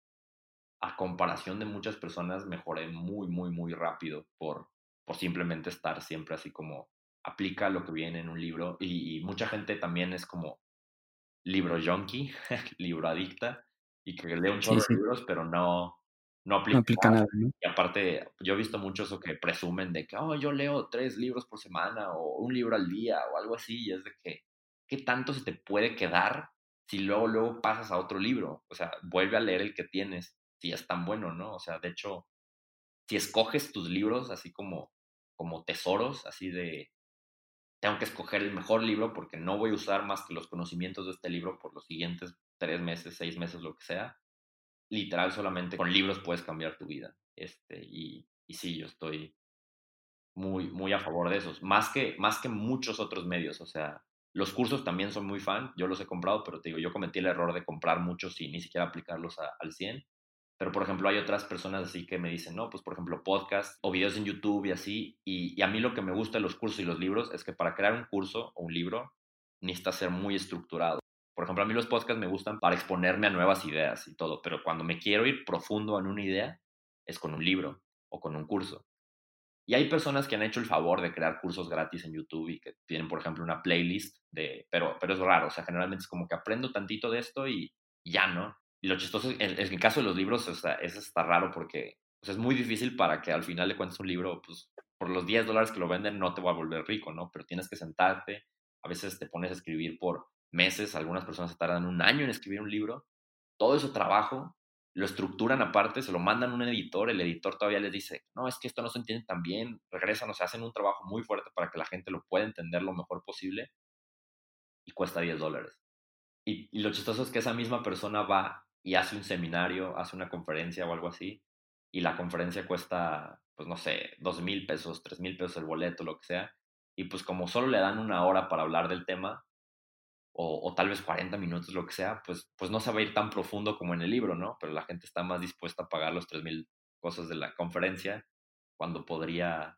a comparación de muchas personas, mejoré muy, muy, muy rápido por, por simplemente estar siempre así como aplica lo que viene en un libro. Y, y mucha gente también es como libro junkie, libro adicta y que lee un chorro de libros, pero no, no aplica, nada. Y aparte, yo he visto muchos que presumen de que, oh, yo leo tres libros por semana o un libro al día o algo así, y es de que, ¿qué tanto se te puede quedar si luego, luego pasas a otro libro? O sea, vuelve a leer el que tienes, si es tan bueno, ¿no? O sea, de hecho, si escoges tus libros así como, como tesoros, así de, tengo que escoger el mejor libro porque no voy a usar más que los conocimientos de este libro por los siguientes tres meses, seis meses, lo que sea. Literal, solamente con libros puedes cambiar tu vida. Este, y, y sí, yo estoy muy, muy a favor de esos. Más que, más que muchos otros medios. O sea, los cursos también son muy fan. Yo los he comprado, pero te digo, yo cometí el error de comprar muchos y ni siquiera aplicarlos al 100. Pero, por ejemplo, hay otras personas así que me dicen, no, pues, por ejemplo, podcast o videos en YouTube y así. Y, a mí lo que me gusta de los cursos y los libros es que para crear un curso o un libro necesita ser muy estructurado. Por ejemplo, a mí los podcasts me gustan para exponerme a nuevas ideas y todo, pero cuando me quiero ir profundo en una idea es con un libro o con un curso. Y hay personas que han hecho el favor de crear cursos gratis en YouTube y que tienen, por ejemplo, una playlist de, pero, pero es raro, o sea, generalmente es como que aprendo tantito de esto y, ya, ¿no? Y lo chistoso, en, en el caso de los libros, o sea, eso está raro porque es muy difícil para que al final le cuentes un libro, pues por los 10 dólares que lo venden no te va a volver rico, ¿no? Pero tienes que sentarte, a veces te pones a escribir por meses, algunas personas se tardan un año en escribir un libro, todo ese trabajo lo estructuran aparte, se lo mandan a un editor, el editor todavía les dice, no, es que esto no se entiende tan bien, regresan, o sea, hacen un trabajo muy fuerte para que la gente lo pueda entender lo mejor posible y cuesta 10 dólares. Y, y lo chistoso es que esa misma persona va y hace un seminario, hace una conferencia o algo así, y la conferencia cuesta, pues no sé, 2 mil pesos, 3 mil pesos el boleto, lo que sea, y pues como solo le dan una hora para hablar del tema, o, tal vez 40 minutos, lo que sea, pues, pues no se va a ir tan profundo como en el libro, ¿no? Pero la gente está más dispuesta a pagar los 3.000 cosas de la conferencia cuando podría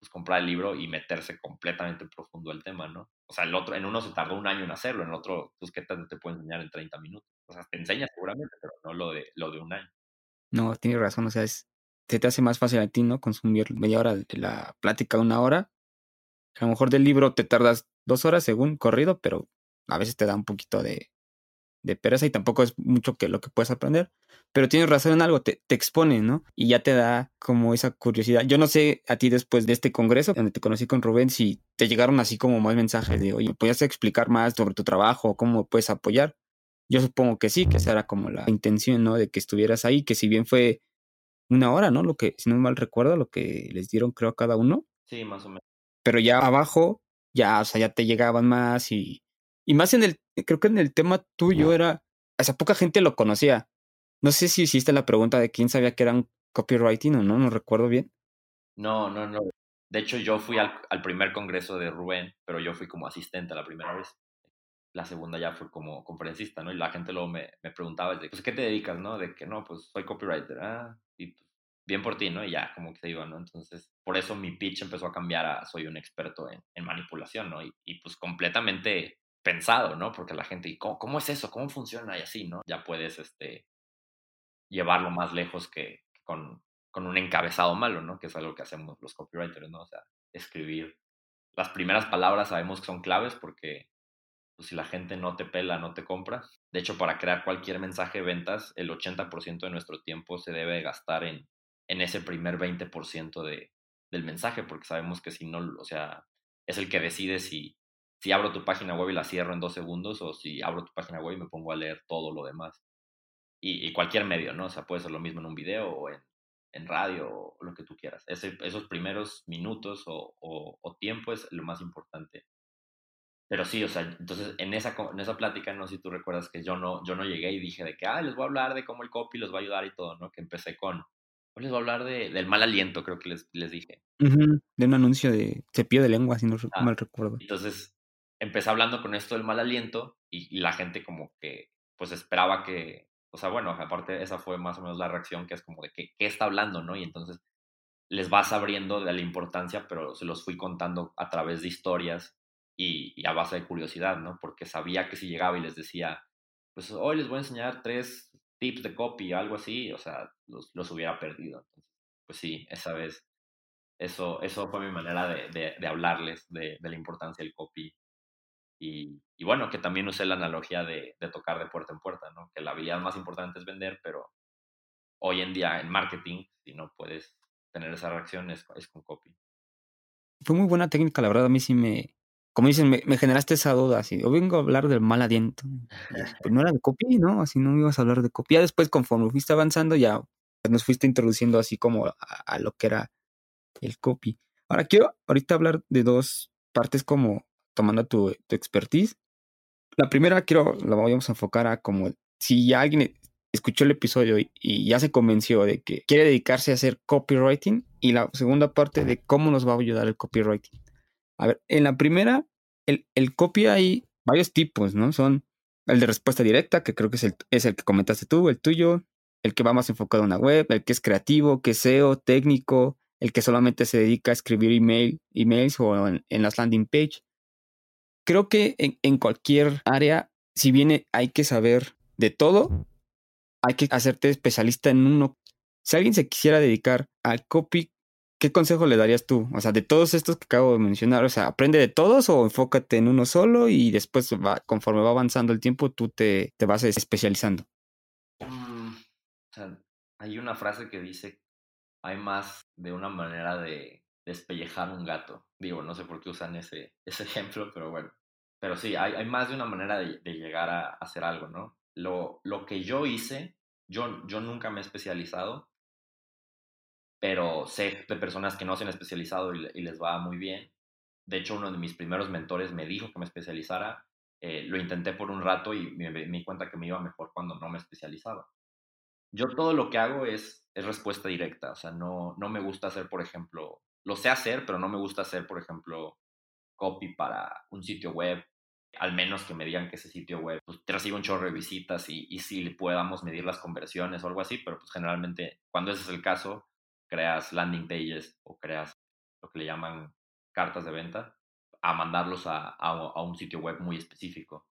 pues, comprar el libro y meterse completamente profundo el tema, ¿no? O sea, el otro, en uno se tardó un año en hacerlo, en otro, pues, ¿qué tanto te puede enseñar en 30 minutos? O sea, te enseña seguramente, pero no lo de, lo de un año. No, tienes razón, o sea, es, se te hace más fácil a ti, ¿no? Consumir media hora de la plática, una hora. A lo mejor del libro te tardas dos horas según corrido, pero a veces te da un poquito de, de pereza y tampoco es mucho que lo que puedes aprender. Pero tienes razón en algo, te, te expone, ¿no? Y ya te da como esa curiosidad. Yo no sé a ti después de este congreso, donde te conocí con Rubén, si te llegaron así como más mensajes de, oye, ¿podrías explicar más sobre tu trabajo? ¿Cómo puedes apoyar? Yo supongo que sí, que esa era como la intención, ¿no? De que estuvieras ahí, que si bien fue una hora, ¿no? Lo que, si no mal recuerdo, lo que les dieron creo a cada uno. Sí, más o menos. Pero ya abajo, ya, o sea, ya te llegaban más y y más en el, creo que en el tema tuyo era, o sea, poca gente lo conocía. No sé si hiciste la pregunta de quién sabía que eran copywriting o no, no recuerdo bien. No, no, no. De hecho, yo fui al, al primer congreso de Rubén, pero yo fui como asistente la primera vez la segunda ya fue como conferencista, ¿no? Y la gente luego me, me preguntaba, de, pues, ¿qué te dedicas, no? De que, no, pues, soy copywriter, ah, y pues, bien por ti, ¿no? Y ya, como que se iba, ¿no? Entonces, por eso mi pitch empezó a cambiar a soy un experto en, en manipulación, ¿no? Y, y, pues completamente pensado, ¿no? Porque la gente, ¿y cómo, cómo, es eso? ¿Cómo funciona? Y así, ¿no? Ya puedes, este, llevarlo más lejos que, con, con un encabezado malo, ¿no? Que es algo que hacemos los copywriters, ¿no? O sea, escribir. Las primeras palabras sabemos que son claves porque pues si la gente no te pela, no te compra. De hecho, para crear cualquier mensaje de ventas, el 80% de nuestro tiempo se debe gastar en, en ese primer 20% de, del mensaje, porque sabemos que si no, o sea, es el que decide si, si abro tu página web y la cierro en dos segundos o si abro tu página web y me pongo a leer todo lo demás. Y, cualquier medio, ¿no? O sea, puede ser lo mismo en un video o en, en radio o lo que tú quieras. esos primeros minutos o, o, o tiempo es lo más importante pero sí, o sea, entonces en esa, en esa plática, no sé si tú recuerdas que yo no, yo no llegué y dije de que, ah, les voy a hablar de cómo el copy los va a ayudar y todo, ¿no? Que empecé con, les voy a hablar de, del mal aliento, creo que les, les dije. De un anuncio de cepillo de lengua, si no ah, mal recuerdo. Entonces empecé hablando con esto del mal aliento y, y, la gente como que, pues esperaba que, o sea, bueno, aparte esa fue más o menos la reacción que es como de que, ¿qué está hablando, no? Y entonces les vas abriendo de la importancia, pero se los fui contando a través de historias y, a base de curiosidad, ¿no? Porque sabía que si llegaba y les decía, pues hoy les voy a enseñar tres tips de copy, algo así, o sea, los, los hubiera perdido. Entonces, pues sí, esa vez, eso, eso fue mi manera de, de, hablarles de, de, la importancia del copy. Y, y, bueno, que también usé la analogía de, de tocar de puerta en puerta, ¿no? Que la habilidad más importante es vender, pero hoy en día en marketing, si no puedes tener esa reacción, es, es con copy. Fue muy buena técnica, la verdad, a mí sí me, como dicen, me, generaste esa duda, así, yo vengo a hablar del mal aliento. Pues no era de copy, ¿no? Así no ibas a hablar de copia. Después, conforme fuiste avanzando, ya nos fuiste introduciendo así como a, lo que era el copy. Ahora quiero ahorita hablar de dos partes como tomando tu, tu expertise. La primera quiero, la vamos a enfocar a como si ya alguien escuchó el episodio y, ya se convenció de que quiere dedicarse a hacer copywriting y la segunda parte de cómo nos va a ayudar el copywriting. A ver, en la primera, el, el copy hay varios tipos, ¿no? Son el de respuesta directa, que creo que es el, es el que comentaste tú, el tuyo, el que va más enfocado en una web, el que es creativo, que SEO, técnico, el que solamente se dedica a escribir email, emails o en, las landing page. Creo que en, en, cualquier área, si bien hay que saber de todo, hay que hacerte especialista en uno. Si alguien se quisiera dedicar al copy, ¿qué consejo le darías tú? O sea, de todos estos que acabo de mencionar, o sea, ¿aprende de todos o enfócate en uno solo y después, va, conforme va avanzando el tiempo, tú te, te vas especializando? Mm, o sea, hay una frase que dice, hay más de una manera de despellejar un gato. Digo, no sé por qué usan ese, ese ejemplo, pero bueno. Pero sí, hay, hay más de una manera de, llegar a, hacer algo, ¿no? Lo, lo que yo hice, yo, yo nunca me he especializado, pero sé de personas que no se han especializado y, les va muy bien. De hecho, uno de mis primeros mentores me dijo que me especializara. Eh, lo intenté por un rato y me, di cuenta que me iba mejor cuando no me especializaba. Yo todo lo que hago es, es respuesta directa, o sea, no, no me gusta hacer, por ejemplo, lo sé hacer, pero no me gusta hacer, por ejemplo, copy para un sitio web, al menos que me digan que ese sitio web pues, recibe un chorro de visitas y, y si podamos medir las conversiones o algo así, pero pues generalmente cuando ese es el caso, creas landing pages o creas lo que le llaman cartas de venta, a mandarlos a, a, un sitio web muy específico.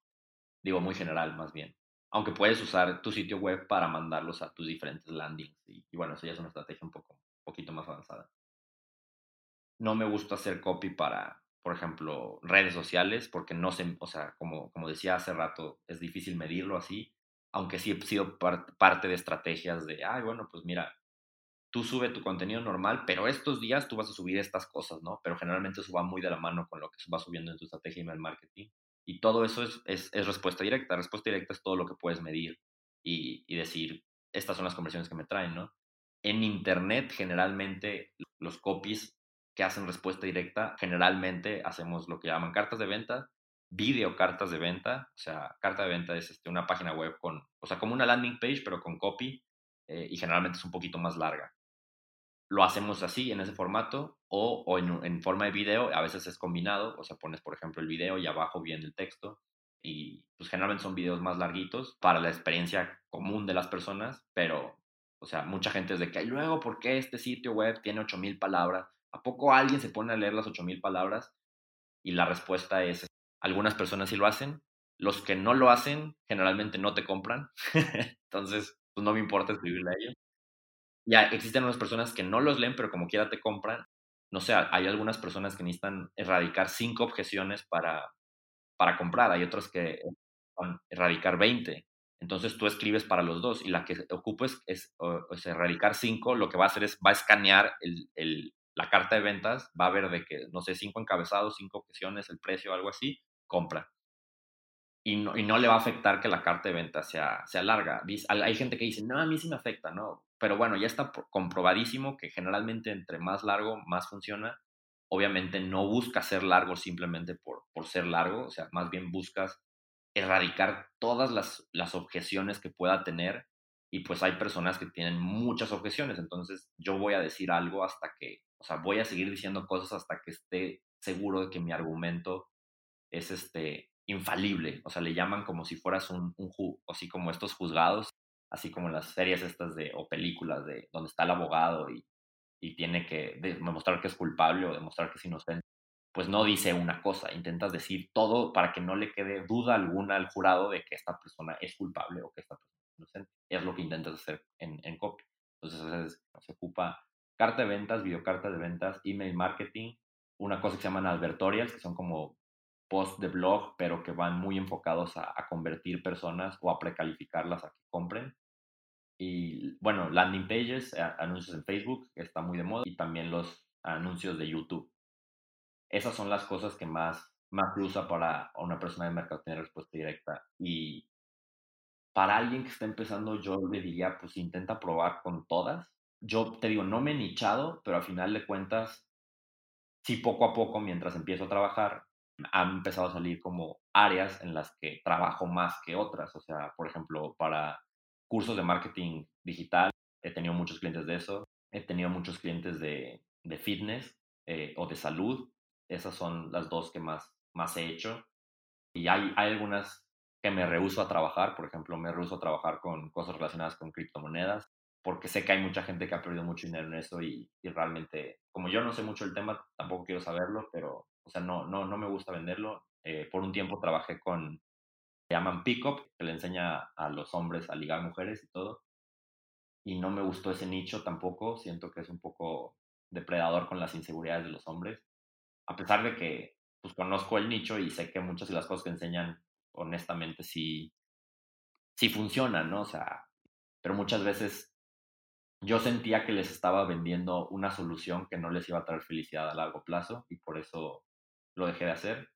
Digo, muy general más bien. Aunque puedes usar tu sitio web para mandarlos a tus diferentes landings. Y, bueno, eso ya es una estrategia un poco, poquito más avanzada. No me gusta hacer copy para, por ejemplo, redes sociales, porque no sé, o sea, como, como decía hace rato, es difícil medirlo así, aunque sí he sido parte de estrategias de, ay, bueno, pues mira, tú sube tu contenido normal, pero estos días tú vas a subir estas cosas, ¿no? Pero generalmente eso va muy de la mano con lo que vas subiendo en tu estrategia email marketing. Y todo eso es, es, es, respuesta directa. Respuesta directa es todo lo que puedes medir y, y, decir, estas son las conversiones que me traen, ¿no? En Internet, generalmente, los copies que hacen respuesta directa, generalmente hacemos lo que llaman cartas de venta videocartas de venta. O sea, carta de venta es este, una página web con, o sea, como una landing page, pero con copy eh, y generalmente es un poquito más larga. Lo hacemos así, en ese formato, o, o en, en, forma de video, a veces es combinado, o sea, pones, por ejemplo, el video y abajo viene el texto, y pues generalmente son videos más larguitos para la experiencia común de las personas, pero, o sea, mucha gente es de que, y luego, ¿por qué este sitio web tiene 8000 palabras? ¿A poco alguien se pone a leer las 8000 palabras? Y la respuesta es, algunas personas sí lo hacen, los que no lo hacen generalmente no te compran, entonces pues no me importa escribirle a ellos. Ya existen unas personas que no los leen, pero como quiera te compran. No sé, hay algunas personas que necesitan erradicar cinco objeciones para, para comprar, hay otros que erradicar 20. Entonces tú escribes para los dos y la que ocupes es, erradicar cinco, lo que va a hacer es, va a escanear el, la carta de ventas, va a ver de que, no sé, cinco encabezados, cinco objeciones, el precio, algo así, compra. Y no, y no le va a afectar que la carta de ventas sea, sea larga. Hay gente que dice, no, a mí sí me afecta, ¿no? Pero bueno, ya está comprobadísimo que generalmente entre más largo, más funciona. Obviamente no busca ser largo simplemente por, por ser largo, o sea, más bien buscas erradicar todas las, las objeciones que pueda tener y pues hay personas que tienen muchas objeciones, entonces yo voy a decir algo hasta que, o sea, voy a seguir diciendo cosas hasta que esté seguro de que mi argumento es este infalible, o sea, le llaman como si fueras un, un así como estos juzgados, así como las series estas de, o películas de donde está el abogado y, y tiene que demostrar que es culpable o demostrar que es inocente pues no dice una cosa, intentas decir todo para que no le quede duda alguna al jurado de que esta persona es culpable o que esta persona es inocente. Es lo que intentas hacer en, en copy. Entonces, se ocupa carta de ventas, videocarta de ventas, email marketing, una cosa que se llaman advertorials, que son como posts de blog, pero que van muy enfocados a, convertir personas o a precalificarlas a que compren. Y bueno, landing pages, anuncios en Facebook, que está muy de moda, y también los anuncios de YouTube esas son las cosas que más, más usa para una persona de mercado tener respuesta directa. Y para alguien que está empezando, yo le diría, pues intenta probar con todas. Yo te digo, no me he nichado, pero al final de cuentas, sí poco a poco, mientras empiezo a trabajar, han empezado a salir como áreas en las que trabajo más que otras. O sea, por ejemplo, para cursos de marketing digital, he tenido muchos clientes de eso. He tenido muchos clientes de, de fitness eh, o de salud. Esas son las dos que más, más he hecho. Y hay, hay algunas que me rehuso a trabajar, por ejemplo, me rehuso a trabajar con cosas relacionadas con criptomonedas, porque sé que hay mucha gente que ha perdido mucho dinero en eso y, y realmente, como yo no sé mucho el tema, tampoco quiero saberlo, pero, o sea, no, no, no me gusta venderlo. Eh, por un tiempo trabajé con, se llaman Pickup, que le enseña a los hombres a ligar mujeres y todo. Y no me gustó ese nicho tampoco, siento que es un poco depredador con las inseguridades de los hombres a pesar de que pues conozco el nicho y sé que muchas de las cosas que enseñan, honestamente, sí, sí funcionan, ¿no? O sea, pero muchas veces yo sentía que les estaba vendiendo una solución que no les iba a traer felicidad a largo plazo y por eso lo dejé de hacer.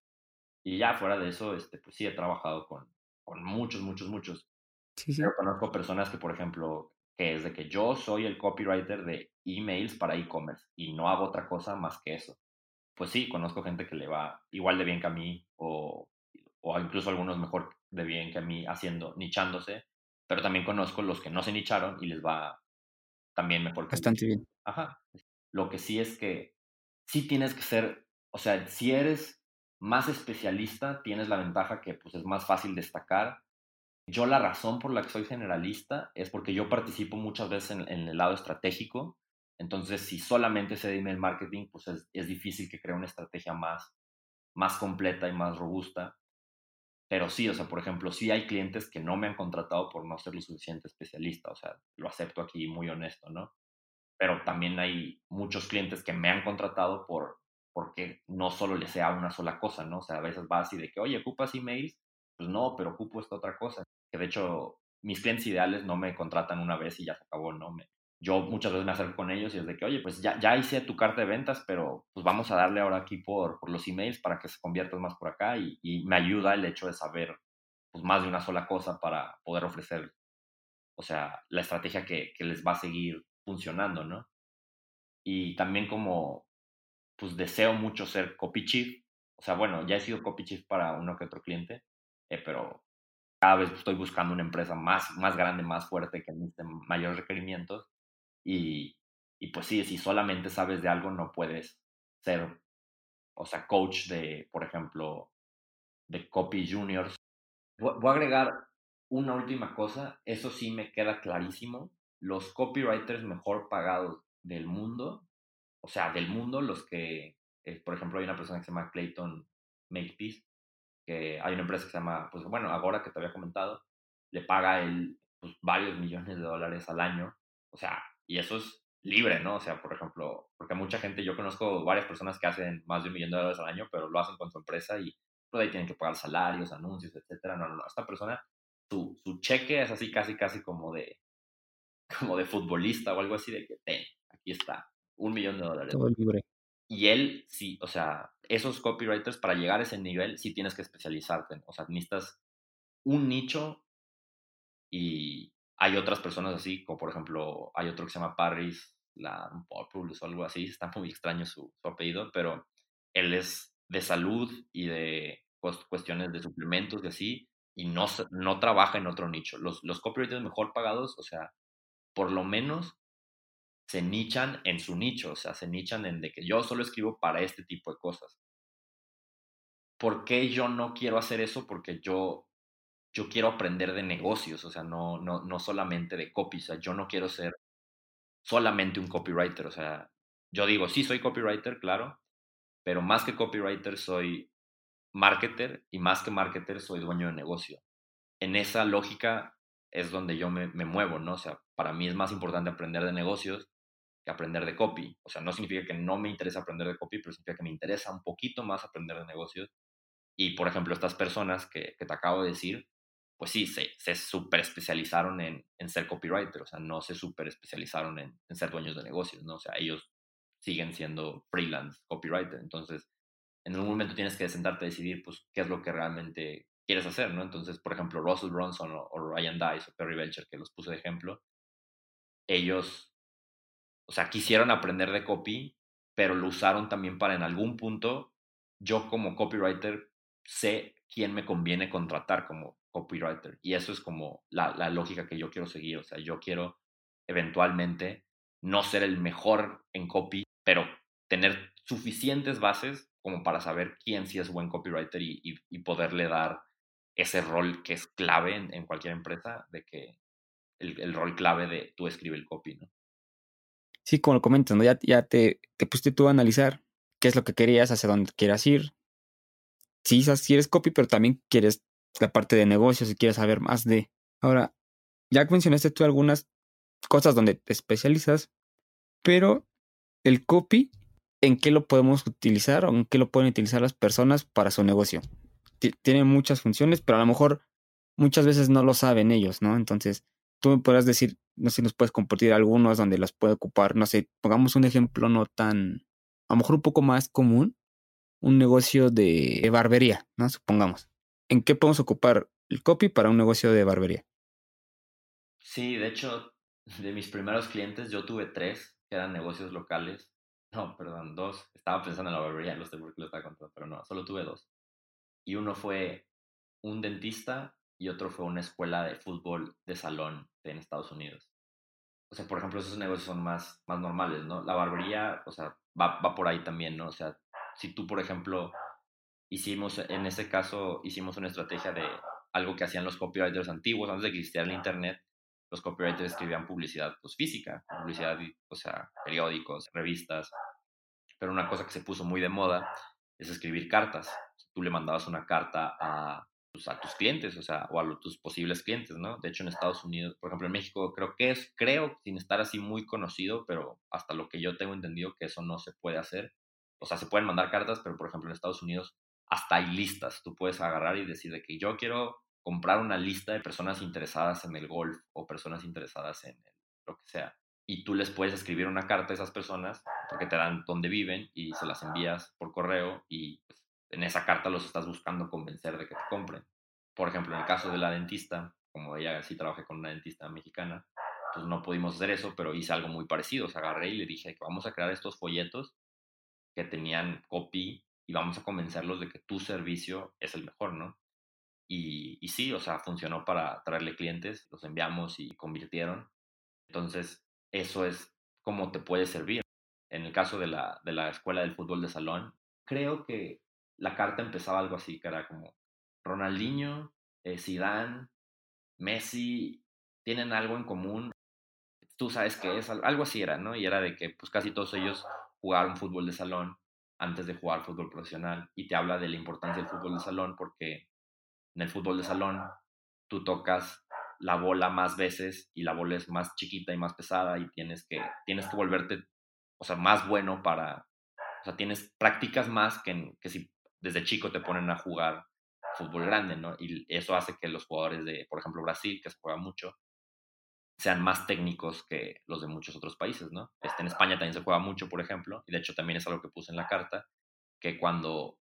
Y ya fuera de eso, este, pues sí he trabajado con, con muchos, muchos, muchos. Sí, sí. Pero conozco personas que, por ejemplo, que es de que yo soy el copywriter de emails para e-commerce y no hago otra cosa más que eso pues sí, conozco gente que le va igual de bien que a mí o, o incluso algunos mejor de bien que a mí haciendo, nichándose, pero también conozco los que no se nicharon y les va también mejor que Bastante bien. Ajá. Lo que sí es que sí tienes que ser, o sea, si eres más especialista, tienes la ventaja que pues es más fácil destacar. Yo la razón por la que soy generalista es porque yo participo muchas veces en, en el lado estratégico entonces, si solamente se de email marketing, pues es, es, difícil que cree una estrategia más, más completa y más robusta. Pero sí, o sea, por ejemplo, sí hay clientes que no me han contratado por no ser lo suficiente especialista, o sea, lo acepto aquí muy honesto, ¿no? Pero también hay muchos clientes que me han contratado por porque no solo le sea una sola cosa, ¿no? O sea, a veces va así de que, oye, ¿ocupas emails? Pues no, pero ocupo esta otra cosa. Que de hecho, mis clientes ideales no me contratan una vez y ya se acabó, ¿no? Me, yo muchas veces me acerco con ellos y es de que, oye, pues ya, ya hice tu carta de ventas, pero pues vamos a darle ahora aquí por, por los emails para que se conviertan más por acá y, y, me ayuda el hecho de saber pues más de una sola cosa para poder ofrecer, o sea, la estrategia que, que les va a seguir funcionando, ¿no? Y también como, pues deseo mucho ser copy chief, o sea, bueno, ya he sido copy chief para uno que otro cliente, eh, pero cada vez estoy buscando una empresa más, más grande, más fuerte, que necesite mayores requerimientos. Y, y pues sí, si solamente sabes de algo, no puedes ser, o sea, coach de, por ejemplo, de copy juniors. Voy a agregar una última cosa, eso sí me queda clarísimo. Los copywriters mejor pagados del mundo, o sea, del mundo, los que, eh, por ejemplo, hay una persona que se llama Clayton Makepeace, que hay una empresa que se llama, pues bueno, ahora que te había comentado, le paga él pues, varios millones de dólares al año, o sea, y eso es libre, ¿no? O sea, por ejemplo, porque mucha gente, yo conozco varias personas que hacen más de un millón de dólares al año, pero lo hacen con su empresa y pues ahí tienen que pagar salarios, anuncios, etcétera. No, no, no. Esta persona, su, su cheque es así casi, casi como de, como de futbolista o algo así, de que, ten, aquí está, un millón de dólares. Todo libre. Y él, sí, o sea, esos copywriters, para llegar a ese nivel, sí tienes que especializarte. O sea, necesitas un nicho y hay otras personas así, como por ejemplo, hay otro que se llama Paris, la Populus o algo así, está muy extraño su, su apellido, pero él es de salud y de cuestiones de suplementos y así, y no, no trabaja en otro nicho. Los, los copywriters mejor pagados, o sea, por lo menos se nichan en su nicho, o sea, se nichan en de que yo solo escribo para este tipo de cosas. ¿Por qué yo no quiero hacer eso? Porque yo, yo quiero aprender de negocios, o sea, no, no, no solamente de copy, o sea, yo no quiero ser solamente un copywriter, o sea, yo digo, sí, soy copywriter, claro, pero más que copywriter soy marketer y más que marketer soy dueño de negocio. En esa lógica es donde yo me, me muevo, ¿no? O sea, para mí es más importante aprender de negocios que aprender de copy. O sea, no significa que no me interesa aprender de copy, pero significa que me interesa un poquito más aprender de negocios. Y, por ejemplo, estas personas que, que te acabo de decir, pues sí, se, se super especializaron en, en, ser copywriter, o sea, no se super especializaron en, en, ser dueños de negocios, ¿no? O sea, ellos siguen siendo freelance copywriter. Entonces, en un momento tienes que sentarte a decidir, pues, qué es lo que realmente quieres hacer, ¿no? Entonces, por ejemplo, Russell Bronson o, o Ryan Dice o Perry Belcher, que los puse de ejemplo, ellos o sea, quisieron aprender de copy, pero lo usaron también para en algún punto, yo como copywriter sé quién me conviene contratar como copywriter. Y eso es como la, lógica que yo quiero seguir. O sea, yo quiero eventualmente no ser el mejor en copy, pero tener suficientes bases como para saber quién sí es buen copywriter y, poderle dar ese rol que es clave en, cualquier empresa, de que el, rol clave de tú escribe el copy, ¿no? sí, como lo comentas, ¿no? ya, ya te, te pusiste tú a analizar qué es lo que querías, hacia dónde quieras ir. Sí, si eres copy, pero también quieres la parte de negocios y quieres saber más de. Ahora, ya mencionaste tú algunas cosas donde te especializas, pero el copy, ¿en qué lo podemos utilizar o en qué lo pueden utilizar las personas para su negocio? Tiene muchas funciones, pero a lo mejor muchas veces no lo saben ellos, ¿no? Entonces, tú me podrás decir, no sé si nos puedes compartir algunos donde las puede ocupar, no sé, pongamos un ejemplo no tan, a lo mejor un poco más común, un negocio de barbería, ¿no? Supongamos. ¿En qué podemos ocupar el copy para un negocio de barbería? Sí, de hecho, de mis primeros clientes yo tuve tres, que eran negocios locales. No, perdón, dos. Estaba pensando en la barbería, no sé por qué lo estaba contando, pero no, solo tuve dos. Y uno fue un dentista y otro fue una escuela de fútbol de salón en Estados Unidos. O sea, por ejemplo, esos negocios son más, más normales, ¿no? La barbería, o sea, va, va por ahí también, ¿no? O sea, si tú, por ejemplo, hicimos, en ese caso, hicimos una estrategia de algo que hacían los copywriters antiguos, antes de que existiera el Internet, los copywriters escribían publicidad pues, física, publicidad, o sea, periódicos, revistas. Pero una cosa que se puso muy de moda es escribir cartas. Tú le mandabas una carta a pues, a tus clientes, o sea, o a tus posibles clientes, ¿no? De hecho, en Estados Unidos, por ejemplo, en México, creo que es, creo, sin estar así muy conocido, pero hasta lo que yo tengo entendido que eso no se puede hacer. O sea, se pueden mandar cartas, pero por ejemplo, en Estados Unidos hasta hay listas. Tú puedes agarrar y decir de que yo quiero comprar una lista de personas interesadas en el golf o personas interesadas en lo que sea. Y tú les puedes escribir una carta a esas personas porque te dan dónde viven y se las envías por correo y pues, en esa carta los estás buscando convencer de que te compren. Por ejemplo, en el caso de la dentista, como ella sí trabajé con una dentista mexicana, pues no pudimos hacer eso, pero hice algo muy parecido. O sea, agarré y le dije que vamos a crear estos folletos que tenían copy y vamos a convencerlos de que tu servicio es el mejor, ¿no? Y, y sí, o sea, funcionó para traerle clientes, los enviamos y convirtieron. Entonces, eso es como te puede servir. En el caso de la, de la escuela del fútbol de salón, creo que la carta empezaba algo así, que era como Ronaldinho, eh, Zidane, Messi, tienen algo en común. Tú sabes qué es, algo así era, ¿no? Y era de que pues casi todos ellos jugaron fútbol de salón antes de jugar fútbol profesional y te habla de la importancia del fútbol de salón porque en el fútbol de salón tú tocas la bola más veces y la bola es más chiquita y más pesada y tienes que, tienes que volverte, o sea, más bueno para, o sea, tienes prácticas más que, que si desde chico te ponen a jugar fútbol grande, ¿no? Y eso hace que los jugadores de, por ejemplo, Brasil, que se juega mucho, sean más técnicos que los de muchos otros países, ¿no? Este, en España también se juega mucho, por ejemplo, y de hecho también es algo que puse en la carta, que cuando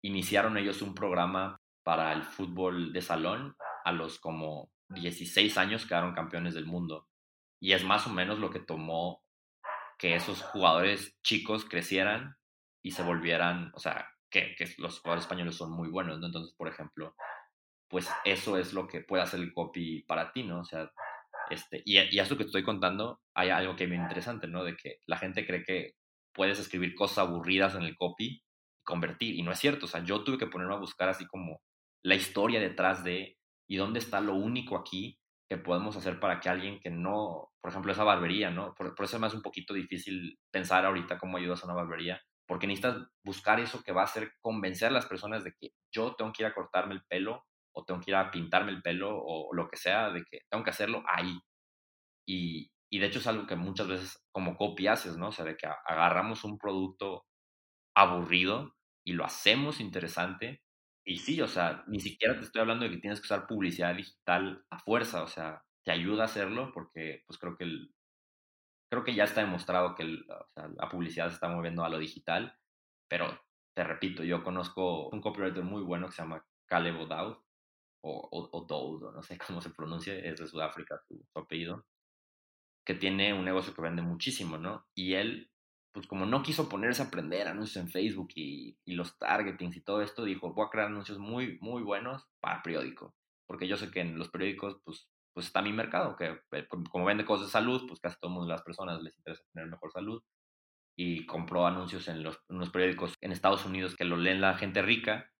iniciaron ellos un programa para el fútbol de salón, a los como 16 años quedaron campeones del mundo. Y es más o menos lo que tomó que esos jugadores chicos crecieran y se volvieran, o sea, que, que los jugadores españoles son muy buenos, ¿no? Entonces, por ejemplo, pues eso es lo que puede hacer el copy para ti, ¿no? O sea, este, y, y eso que te estoy contando, hay algo que es muy interesante, ¿no? De que la gente cree que puedes escribir cosas aburridas en el copy y convertir, y no es cierto, o sea, yo tuve que ponerme a buscar así como la historia detrás de y dónde está lo único aquí que podemos hacer para que alguien que no, por ejemplo, esa barbería, ¿no? Por, por eso es más un poquito difícil pensar ahorita cómo ayudas a una barbería, porque necesitas buscar eso que va a hacer convencer a las personas de que yo tengo que ir a cortarme el pelo o tengo que ir a pintarme el pelo o lo que sea, de que tengo que hacerlo ahí. Y, y de hecho es algo que muchas veces como copy haces, ¿no? O sea, de que agarramos un producto aburrido y lo hacemos interesante. Y sí, o sea, ni siquiera te estoy hablando de que tienes que usar publicidad digital a fuerza, o sea, te ayuda a hacerlo porque pues creo que el, creo que ya está demostrado que la publicidad se está moviendo a lo digital, pero te repito, yo conozco un copywriter muy bueno que se llama Caleb O'Dowd, o, o, no sé cómo se pronuncia, es de Sudáfrica su, apellido, que tiene un negocio que vende muchísimo, ¿no? Y él, pues como no quiso ponerse a aprender anuncios en Facebook y, y los targetings y todo esto, dijo, voy a crear anuncios muy, muy buenos para periódico, porque yo sé que en los periódicos, pues pues está mi mercado, que eh, como vende cosas de salud, pues casi todas las personas les interesa tener mejor salud. Y compró anuncios en los, periódicos en Estados Unidos que lo leen la gente rica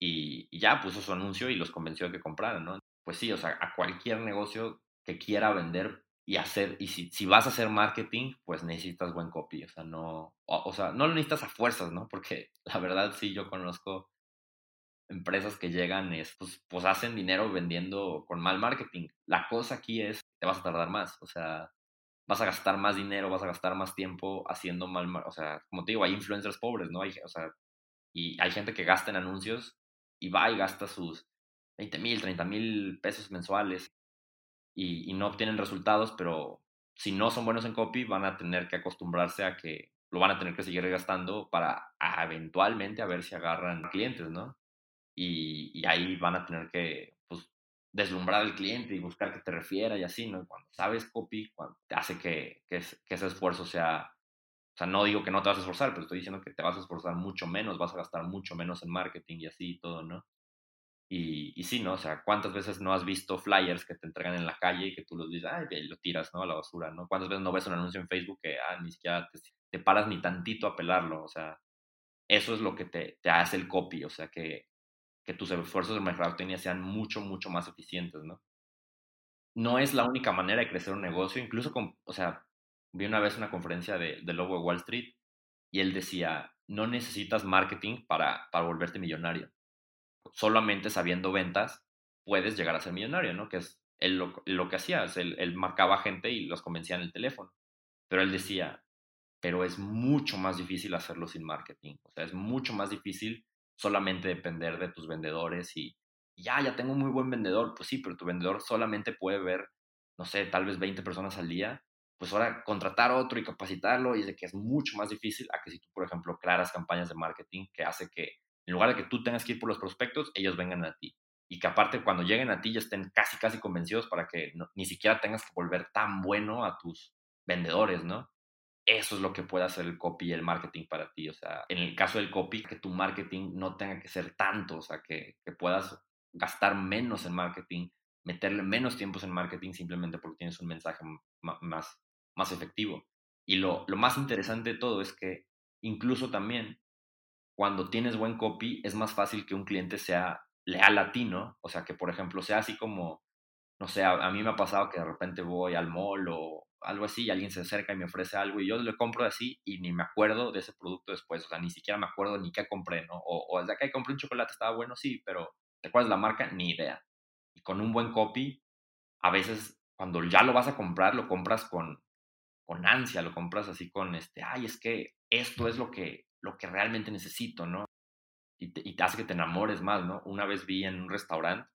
y, ya puso su anuncio y los convenció de que compraran, ¿no? Pues sí, o sea, a cualquier negocio que quiera vender y hacer, y si, si vas a hacer marketing, pues necesitas buen copy, o sea, no, o sea, no lo necesitas a fuerzas, ¿no? Porque la verdad sí, yo conozco empresas que llegan es, pues, pues hacen dinero vendiendo con mal marketing. La cosa aquí es, te vas a tardar más, o sea, vas a gastar más dinero, vas a gastar más tiempo haciendo mal, o sea, como te digo, hay influencers pobres, ¿no? O sea, y hay gente que gasta en anuncios y va y gasta sus 20 mil, 30 mil pesos mensuales y, y no obtienen resultados, pero si no son buenos en copy, van a tener que acostumbrarse a que lo van a tener que seguir gastando para eventualmente a ver si agarran clientes, ¿no? y, ahí van a tener que pues, deslumbrar al cliente y buscar que te refiera y así, ¿no? Cuando sabes copy, cuando hace que, que, ese esfuerzo sea, o sea, no digo que no te vas a esforzar, pero estoy diciendo que te vas a esforzar mucho menos, vas a gastar mucho menos en marketing y así y todo, ¿no? Y, y sí, ¿no? O sea, ¿cuántas veces no has visto flyers que te entregan en la calle y que tú los dices, ay, y lo tiras, ¿no? A la basura, ¿no? ¿Cuántas veces no ves un anuncio en Facebook que, ah, ni siquiera te, paras ni tantito a pelarlo? O sea, eso es lo que te, hace el copy, o sea, que que tus esfuerzos de mercadotecnia sean mucho, mucho más eficientes, ¿no? No es la única manera de crecer un negocio, incluso con, o sea, vi una vez una conferencia de, de Lobo de Wall Street y él decía, no necesitas marketing para, para volverte millonario. Solamente sabiendo ventas puedes llegar a ser millonario, ¿no? Que es él lo, lo que hacía, él, él marcaba gente y los convencía en el teléfono. Pero él decía, pero es mucho más difícil hacerlo sin marketing. O sea, es mucho más difícil solamente depender de tus vendedores y, ya, ya tengo un muy buen vendedor, pues sí, pero tu vendedor solamente puede ver, no sé, tal vez 20 personas al día, pues ahora contratar otro y capacitarlo y es de que es mucho más difícil a que si tú, por ejemplo, crearas campañas de marketing que hace que en lugar de que tú tengas que ir por los prospectos, ellos vengan a ti. Y que aparte cuando lleguen a ti ya estén casi, casi convencidos para que ni siquiera tengas que volver tan bueno a tus vendedores, ¿no? eso es lo que puede hacer el copy y el marketing para ti. O sea, en el caso del copy, que tu marketing no tenga que ser tanto, o sea, que, que puedas gastar menos en marketing, meterle menos tiempos en marketing simplemente porque tienes un mensaje más, más efectivo. Y lo, lo más interesante de todo es que incluso también cuando tienes buen copy es más fácil que un cliente sea leal a ti, ¿no? O sea, que por ejemplo sea así como, no sé, a, mí me ha pasado que de repente voy al mall o algo así y alguien se acerca y me ofrece algo y yo le compro así y ni me acuerdo de ese producto después, o sea, ni siquiera me acuerdo ni qué compré, ¿no? O, o desde acá compré un chocolate, estaba bueno, sí, pero ¿te acuerdas la marca? Ni idea. Y con un buen copy, a veces cuando ya lo vas a comprar, lo compras con, con ansia, lo compras así con este, ay, es que esto es lo que, lo que realmente necesito, ¿no? Y te, y te hace que te enamores más, ¿no? Una vez vi en un restaurante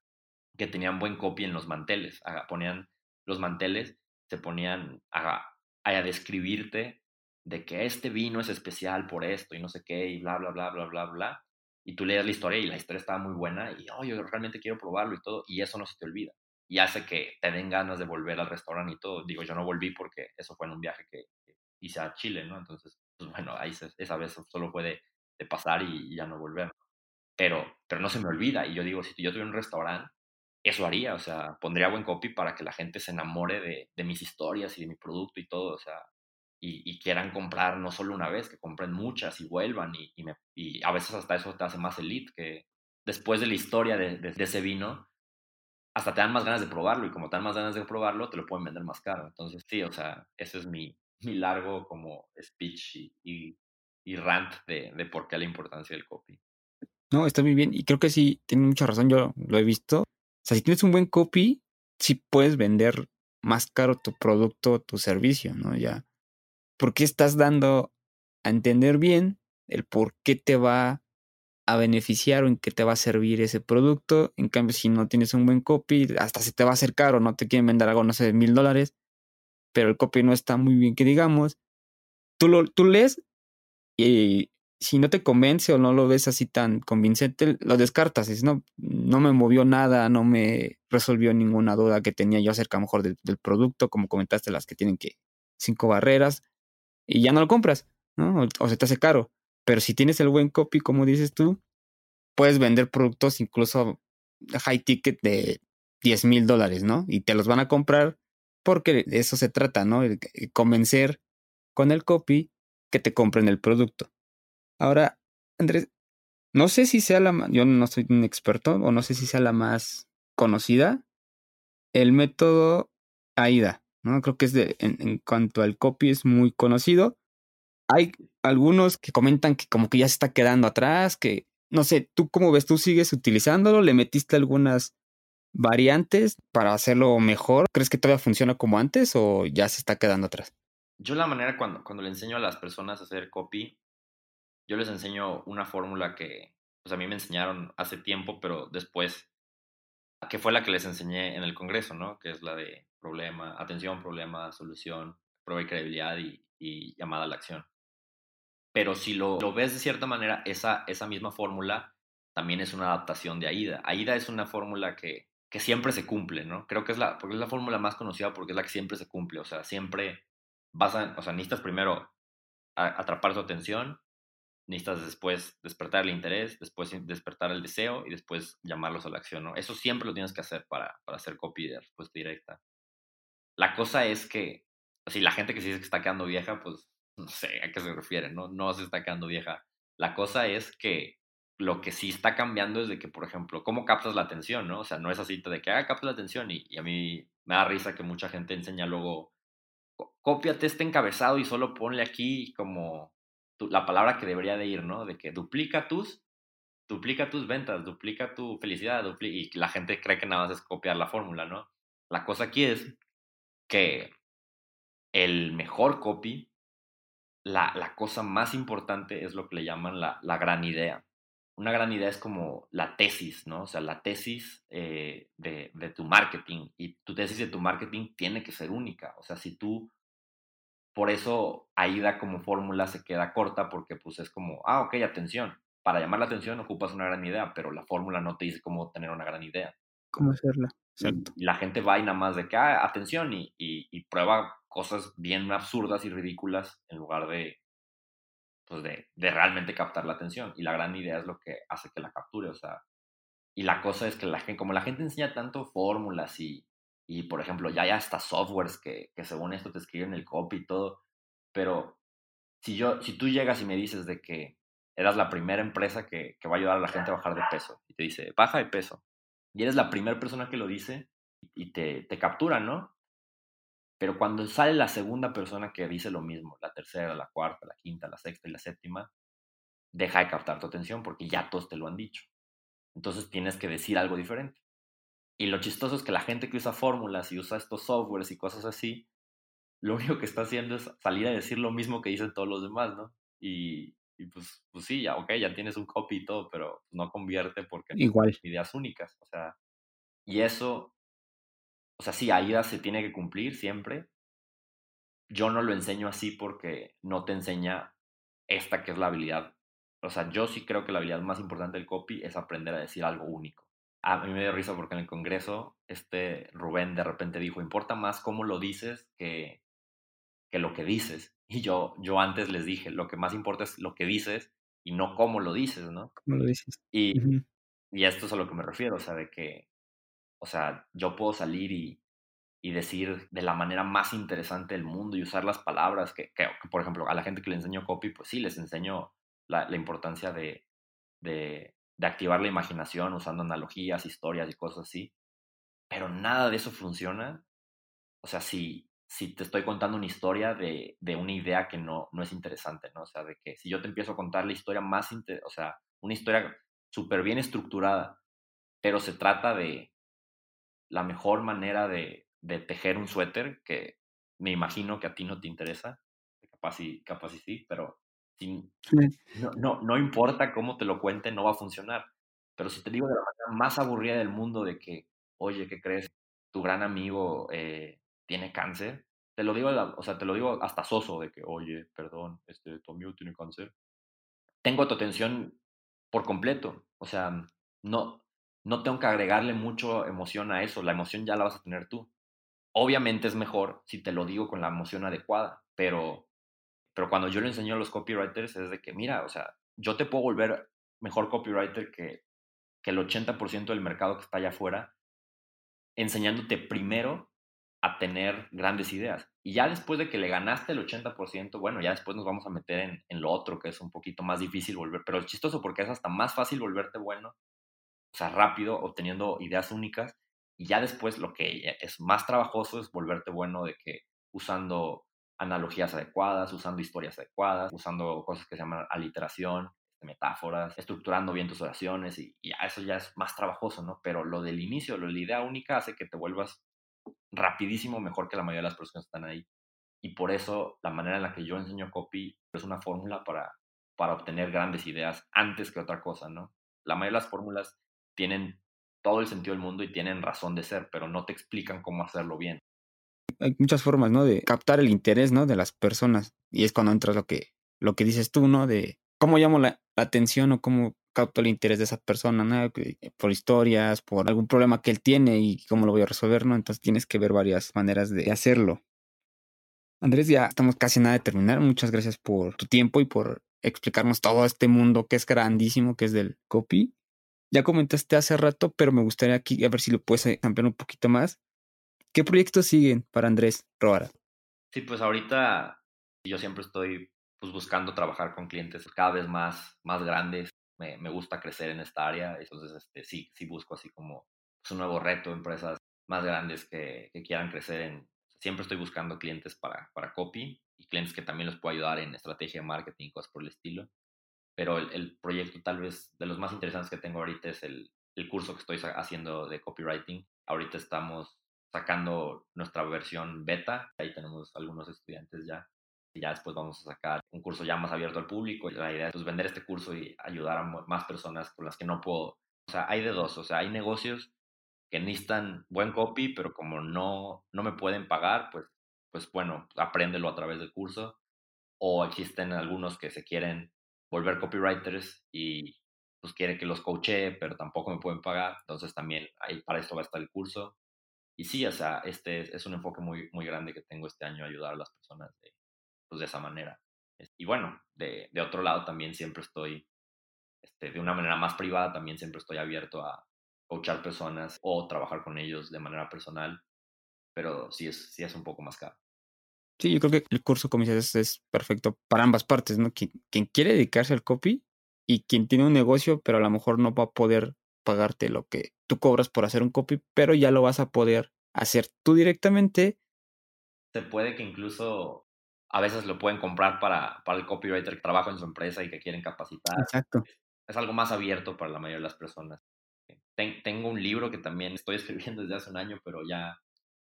que tenían buen copy en los manteles, ponían los manteles se ponían a, a describirte de que este vino es especial por esto y no sé qué y bla, bla, bla, bla, bla, bla. Y tú lees la historia y la historia estaba muy buena y, oh, yo realmente quiero probarlo y todo, y eso no se te olvida. Y hace que te den ganas de volver al restaurante y todo. Digo, yo no volví porque eso fue en un viaje que, hice a Chile, ¿no? Entonces, pues bueno, ahí esa vez solo puede de, pasar y, ya no volver. Pero, pero no se me olvida. Y yo digo, si yo tuviera un restaurante, eso haría, o sea, pondría buen copy para que la gente se enamore de, mis historias y de mi producto y todo, o sea, y, quieran comprar no solo una vez, que compren muchas y vuelvan y, y, a veces hasta eso te hace más elite, que después de la historia de, ese vino, hasta te dan más ganas de probarlo y como te dan más ganas de probarlo, te lo pueden vender más caro. Entonces, sí, o sea, ese es mi, mi largo como speech y, y, rant de, de por qué la importancia del copy. No, está muy bien y creo que sí, tiene mucha razón, yo lo he visto sea, si tienes un buen copy, sí puedes vender más caro tu producto o tu servicio, ¿no? Ya. Porque estás dando a entender bien el por qué te va a beneficiar o en qué te va a servir ese producto. En cambio, si no tienes un buen copy, hasta se te va a hacer caro, no te quieren vender algo, no sé, mil dólares, pero el copy no está muy bien que digamos. Tú, lo, tú lees y si no te convence o no lo ves así tan convincente, lo descartas. Es, no, no me movió nada, no me resolvió ninguna duda que tenía yo acerca mejor del, producto, como comentaste, las que tienen que cinco barreras, y ya no lo compras, ¿no? O, se te hace caro. Pero si tienes el buen copy, como dices tú, puedes vender productos incluso high ticket de 10 mil dólares, ¿no? Y te los van a comprar porque de eso se trata, ¿no? convencer con el copy que te compren el producto. Ahora, Andrés, no sé si sea la yo no soy un experto o no sé si sea la más conocida, el método AIDA, ¿no? Creo que es de, en, cuanto al copy es muy conocido. Hay algunos que comentan que como que ya se está quedando atrás, que no sé, ¿tú cómo ves? ¿Tú sigues utilizándolo? ¿Le metiste algunas variantes para hacerlo mejor? ¿Crees que todavía funciona como antes o ya se está quedando atrás? Yo la manera cuando, cuando le enseño a las personas a hacer copy yo les enseño una fórmula que pues a mí me enseñaron hace tiempo, pero después, que fue la que les enseñé en el Congreso, ¿no? Que es la de problema, atención, problema, solución, prueba y credibilidad y, llamada a la acción. Pero si lo, lo, ves de cierta manera, esa, esa misma fórmula también es una adaptación de AIDA. AIDA es una fórmula que, que siempre se cumple, ¿no? Creo que es la, porque es la fórmula más conocida porque es la que siempre se cumple. O sea, siempre vas a, o sea, necesitas primero atrapar su atención, necesitas después despertar el interés, después despertar el deseo y después llamarlos a la acción, ¿no? Eso siempre lo tienes que hacer para, para hacer copy de respuesta directa. La cosa es que, si la gente que se dice que está quedando vieja, pues no sé a qué se refiere, ¿no? No se está quedando vieja. La cosa es que lo que sí está cambiando es de que, por ejemplo, cómo captas la atención, ¿no? O sea, no es así de que, ah, capta la atención y, y a mí me da risa que mucha gente enseña luego, cópiate este encabezado y solo ponle aquí como la palabra que debería de ir, ¿no? De que duplica tus, duplica tus ventas, duplica tu felicidad, y la gente cree que nada más es copiar la fórmula, ¿no? La cosa aquí es que el mejor copy, la, la cosa más importante es lo que le llaman la, la, gran idea. Una gran idea es como la tesis, ¿no? O sea, la tesis eh, de, de tu marketing. Y tu tesis de tu marketing tiene que ser única. O sea, si tú por eso AIDA como fórmula se queda corta porque pues es como, ah, ok, atención. Para llamar la atención ocupas una gran idea, pero la fórmula no te dice cómo tener una gran idea. ¿Cómo hacerla? Exacto. Y la gente va y nada más de que, ah, atención, y, y, prueba cosas bien absurdas y ridículas en lugar de, pues de, de realmente captar la atención. Y la gran idea es lo que hace que la capture, o sea, y la cosa es que la gente, como la gente enseña tanto fórmulas y, y por ejemplo, ya hay hasta softwares que, que según esto te escriben el copy y todo, pero si, yo, si tú llegas y me dices de que eras la primera empresa que, que va a ayudar a la gente a bajar de peso y te dice, baja de peso, y eres la primera persona que lo dice y te, te captura, ¿no? Pero cuando sale la segunda persona que dice lo mismo, la tercera, la cuarta, la quinta, la sexta y la séptima, deja de captar tu atención porque ya todos te lo han dicho. Entonces tienes que decir algo diferente. Y lo chistoso es que la gente que usa fórmulas y usa estos softwares y cosas así, lo único que está haciendo es salir a decir lo mismo que dicen todos los demás, ¿no? Y, pues, pues sí, ya, ok, ya tienes un copy y todo, pero no convierte porque Igual. ideas únicas. O sea, y eso, o sea, sí, AIDA se tiene que cumplir siempre. Yo no lo enseño así porque no te enseña esta que es la habilidad. O sea, yo sí creo que la habilidad más importante del copy es aprender a decir algo único. A mí me dio risa porque en el Congreso, este Rubén de repente dijo, importa más cómo lo dices que, que lo que dices. Y yo, yo antes les dije, lo que más importa es lo que dices y no cómo lo dices, ¿no? ¿Cómo lo dices? Y, y esto es a lo que me refiero, o sea, de que, o sea, yo puedo salir y, y decir de la manera más interesante del mundo y usar las palabras que, que, por ejemplo, a la gente que le enseño copy, pues sí, les enseño la, la importancia de, de, de activar la imaginación usando analogías, historias y cosas así. Pero nada de eso funciona. O sea, si, si te estoy contando una historia de, de, una idea que no, no es interesante, ¿no? O sea, de que si yo te empiezo a contar la historia más, o sea, una historia súper bien estructurada, pero se trata de la mejor manera de, de, tejer un suéter, que me imagino que a ti no te interesa, capaz y, capaz y sí, pero no, no, no importa cómo te lo cuente, no va a funcionar. Pero si te digo de la manera más aburrida del mundo de que, oye, ¿qué crees? Tu gran amigo eh, tiene cáncer. Te lo digo, o sea, te lo digo hasta soso de que, oye, perdón, este, tu amigo tiene cáncer. Tengo tu atención por completo. O sea, no, no tengo que agregarle mucho emoción a eso. La emoción ya la vas a tener tú. Obviamente es mejor si te lo digo con la emoción adecuada, pero pero cuando yo le enseño a los copywriters es de que, mira, o sea, yo te puedo volver mejor copywriter que, que el 80% del mercado que está allá afuera, enseñándote primero a tener grandes ideas. Y ya después de que le ganaste el 80%, bueno, ya después nos vamos a meter en, en lo otro, que es un poquito más difícil volver, pero es chistoso porque es hasta más fácil volverte bueno, o sea, rápido, obteniendo ideas únicas. Y ya después lo que es más trabajoso es volverte bueno de que usando analogías adecuadas, usando historias adecuadas, usando cosas que se llaman aliteración, metáforas, estructurando bien tus oraciones y, y eso ya es más trabajoso, ¿no? Pero lo del inicio, lo de la idea única hace que te vuelvas rapidísimo mejor que la mayoría de las personas que están ahí. Y por eso la manera en la que yo enseño copy es una fórmula para, para obtener grandes ideas antes que otra cosa, ¿no? La mayoría de las fórmulas tienen todo el sentido del mundo y tienen razón de ser, pero no te explican cómo hacerlo bien hay muchas formas, ¿no? De captar el interés, ¿no? De las personas. Y es cuando entras lo que, lo que dices tú, ¿no? De cómo llamo la, atención o cómo capto el interés de esa persona, ¿no? Por historias, por algún problema que él tiene y cómo lo voy a resolver, ¿no? Entonces tienes que ver varias maneras de hacerlo. Andrés, ya estamos casi nada de terminar. Muchas gracias por tu tiempo y por explicarnos todo este mundo que es grandísimo, que es del copy. Ya comentaste hace rato, pero me gustaría aquí a ver si lo puedes ampliar un poquito más. ¿Qué proyectos siguen para Andrés Roara? Sí, pues ahorita yo siempre estoy pues, buscando trabajar con clientes cada vez más, más grandes. Me, gusta crecer en esta área, entonces este, sí, sí busco así como pues, un nuevo reto, empresas más grandes que, que, quieran crecer en... Siempre estoy buscando clientes para, para copy y clientes que también los puedo ayudar en estrategia de marketing, cosas por el estilo. Pero el, el proyecto tal vez de los más interesantes que tengo ahorita es el, el curso que estoy haciendo de copywriting. Ahorita estamos sacando nuestra versión beta. Ahí tenemos algunos estudiantes ya. Y ya después vamos a sacar un curso ya más abierto al público. La idea es pues, vender este curso y ayudar a más personas con las que no puedo. O sea, hay de dos. O sea, hay negocios que necesitan buen copy, pero como no, no me pueden pagar, pues, pues bueno, apréndelo a través del curso. O existen algunos que se quieren volver copywriters y pues quieren que los coachee, pero tampoco me pueden pagar. Entonces también ahí para esto va a estar el curso y sí, o sea, este es un enfoque muy, muy grande que tengo este año, ayudar a las personas de, pues, de esa manera. Y bueno, de, de otro lado también siempre estoy, este, de una manera más privada, también siempre estoy abierto a coachar personas o trabajar con ellos de manera personal, pero sí es, sí es un poco más caro. Sí, yo creo que el curso, como dices, es perfecto para ambas partes, ¿no? Quien, quien quiere dedicarse al copy y quien tiene un negocio, pero a lo mejor no va a poder pagarte lo que tú cobras por hacer un copy, pero ya lo vas a poder hacer tú directamente. Se puede que incluso a veces lo pueden comprar para, para el copywriter que trabaja en su empresa y que quieren capacitar. Exacto. Es algo más abierto para la mayoría de las personas. tengo un libro que también estoy escribiendo desde hace un año, pero ya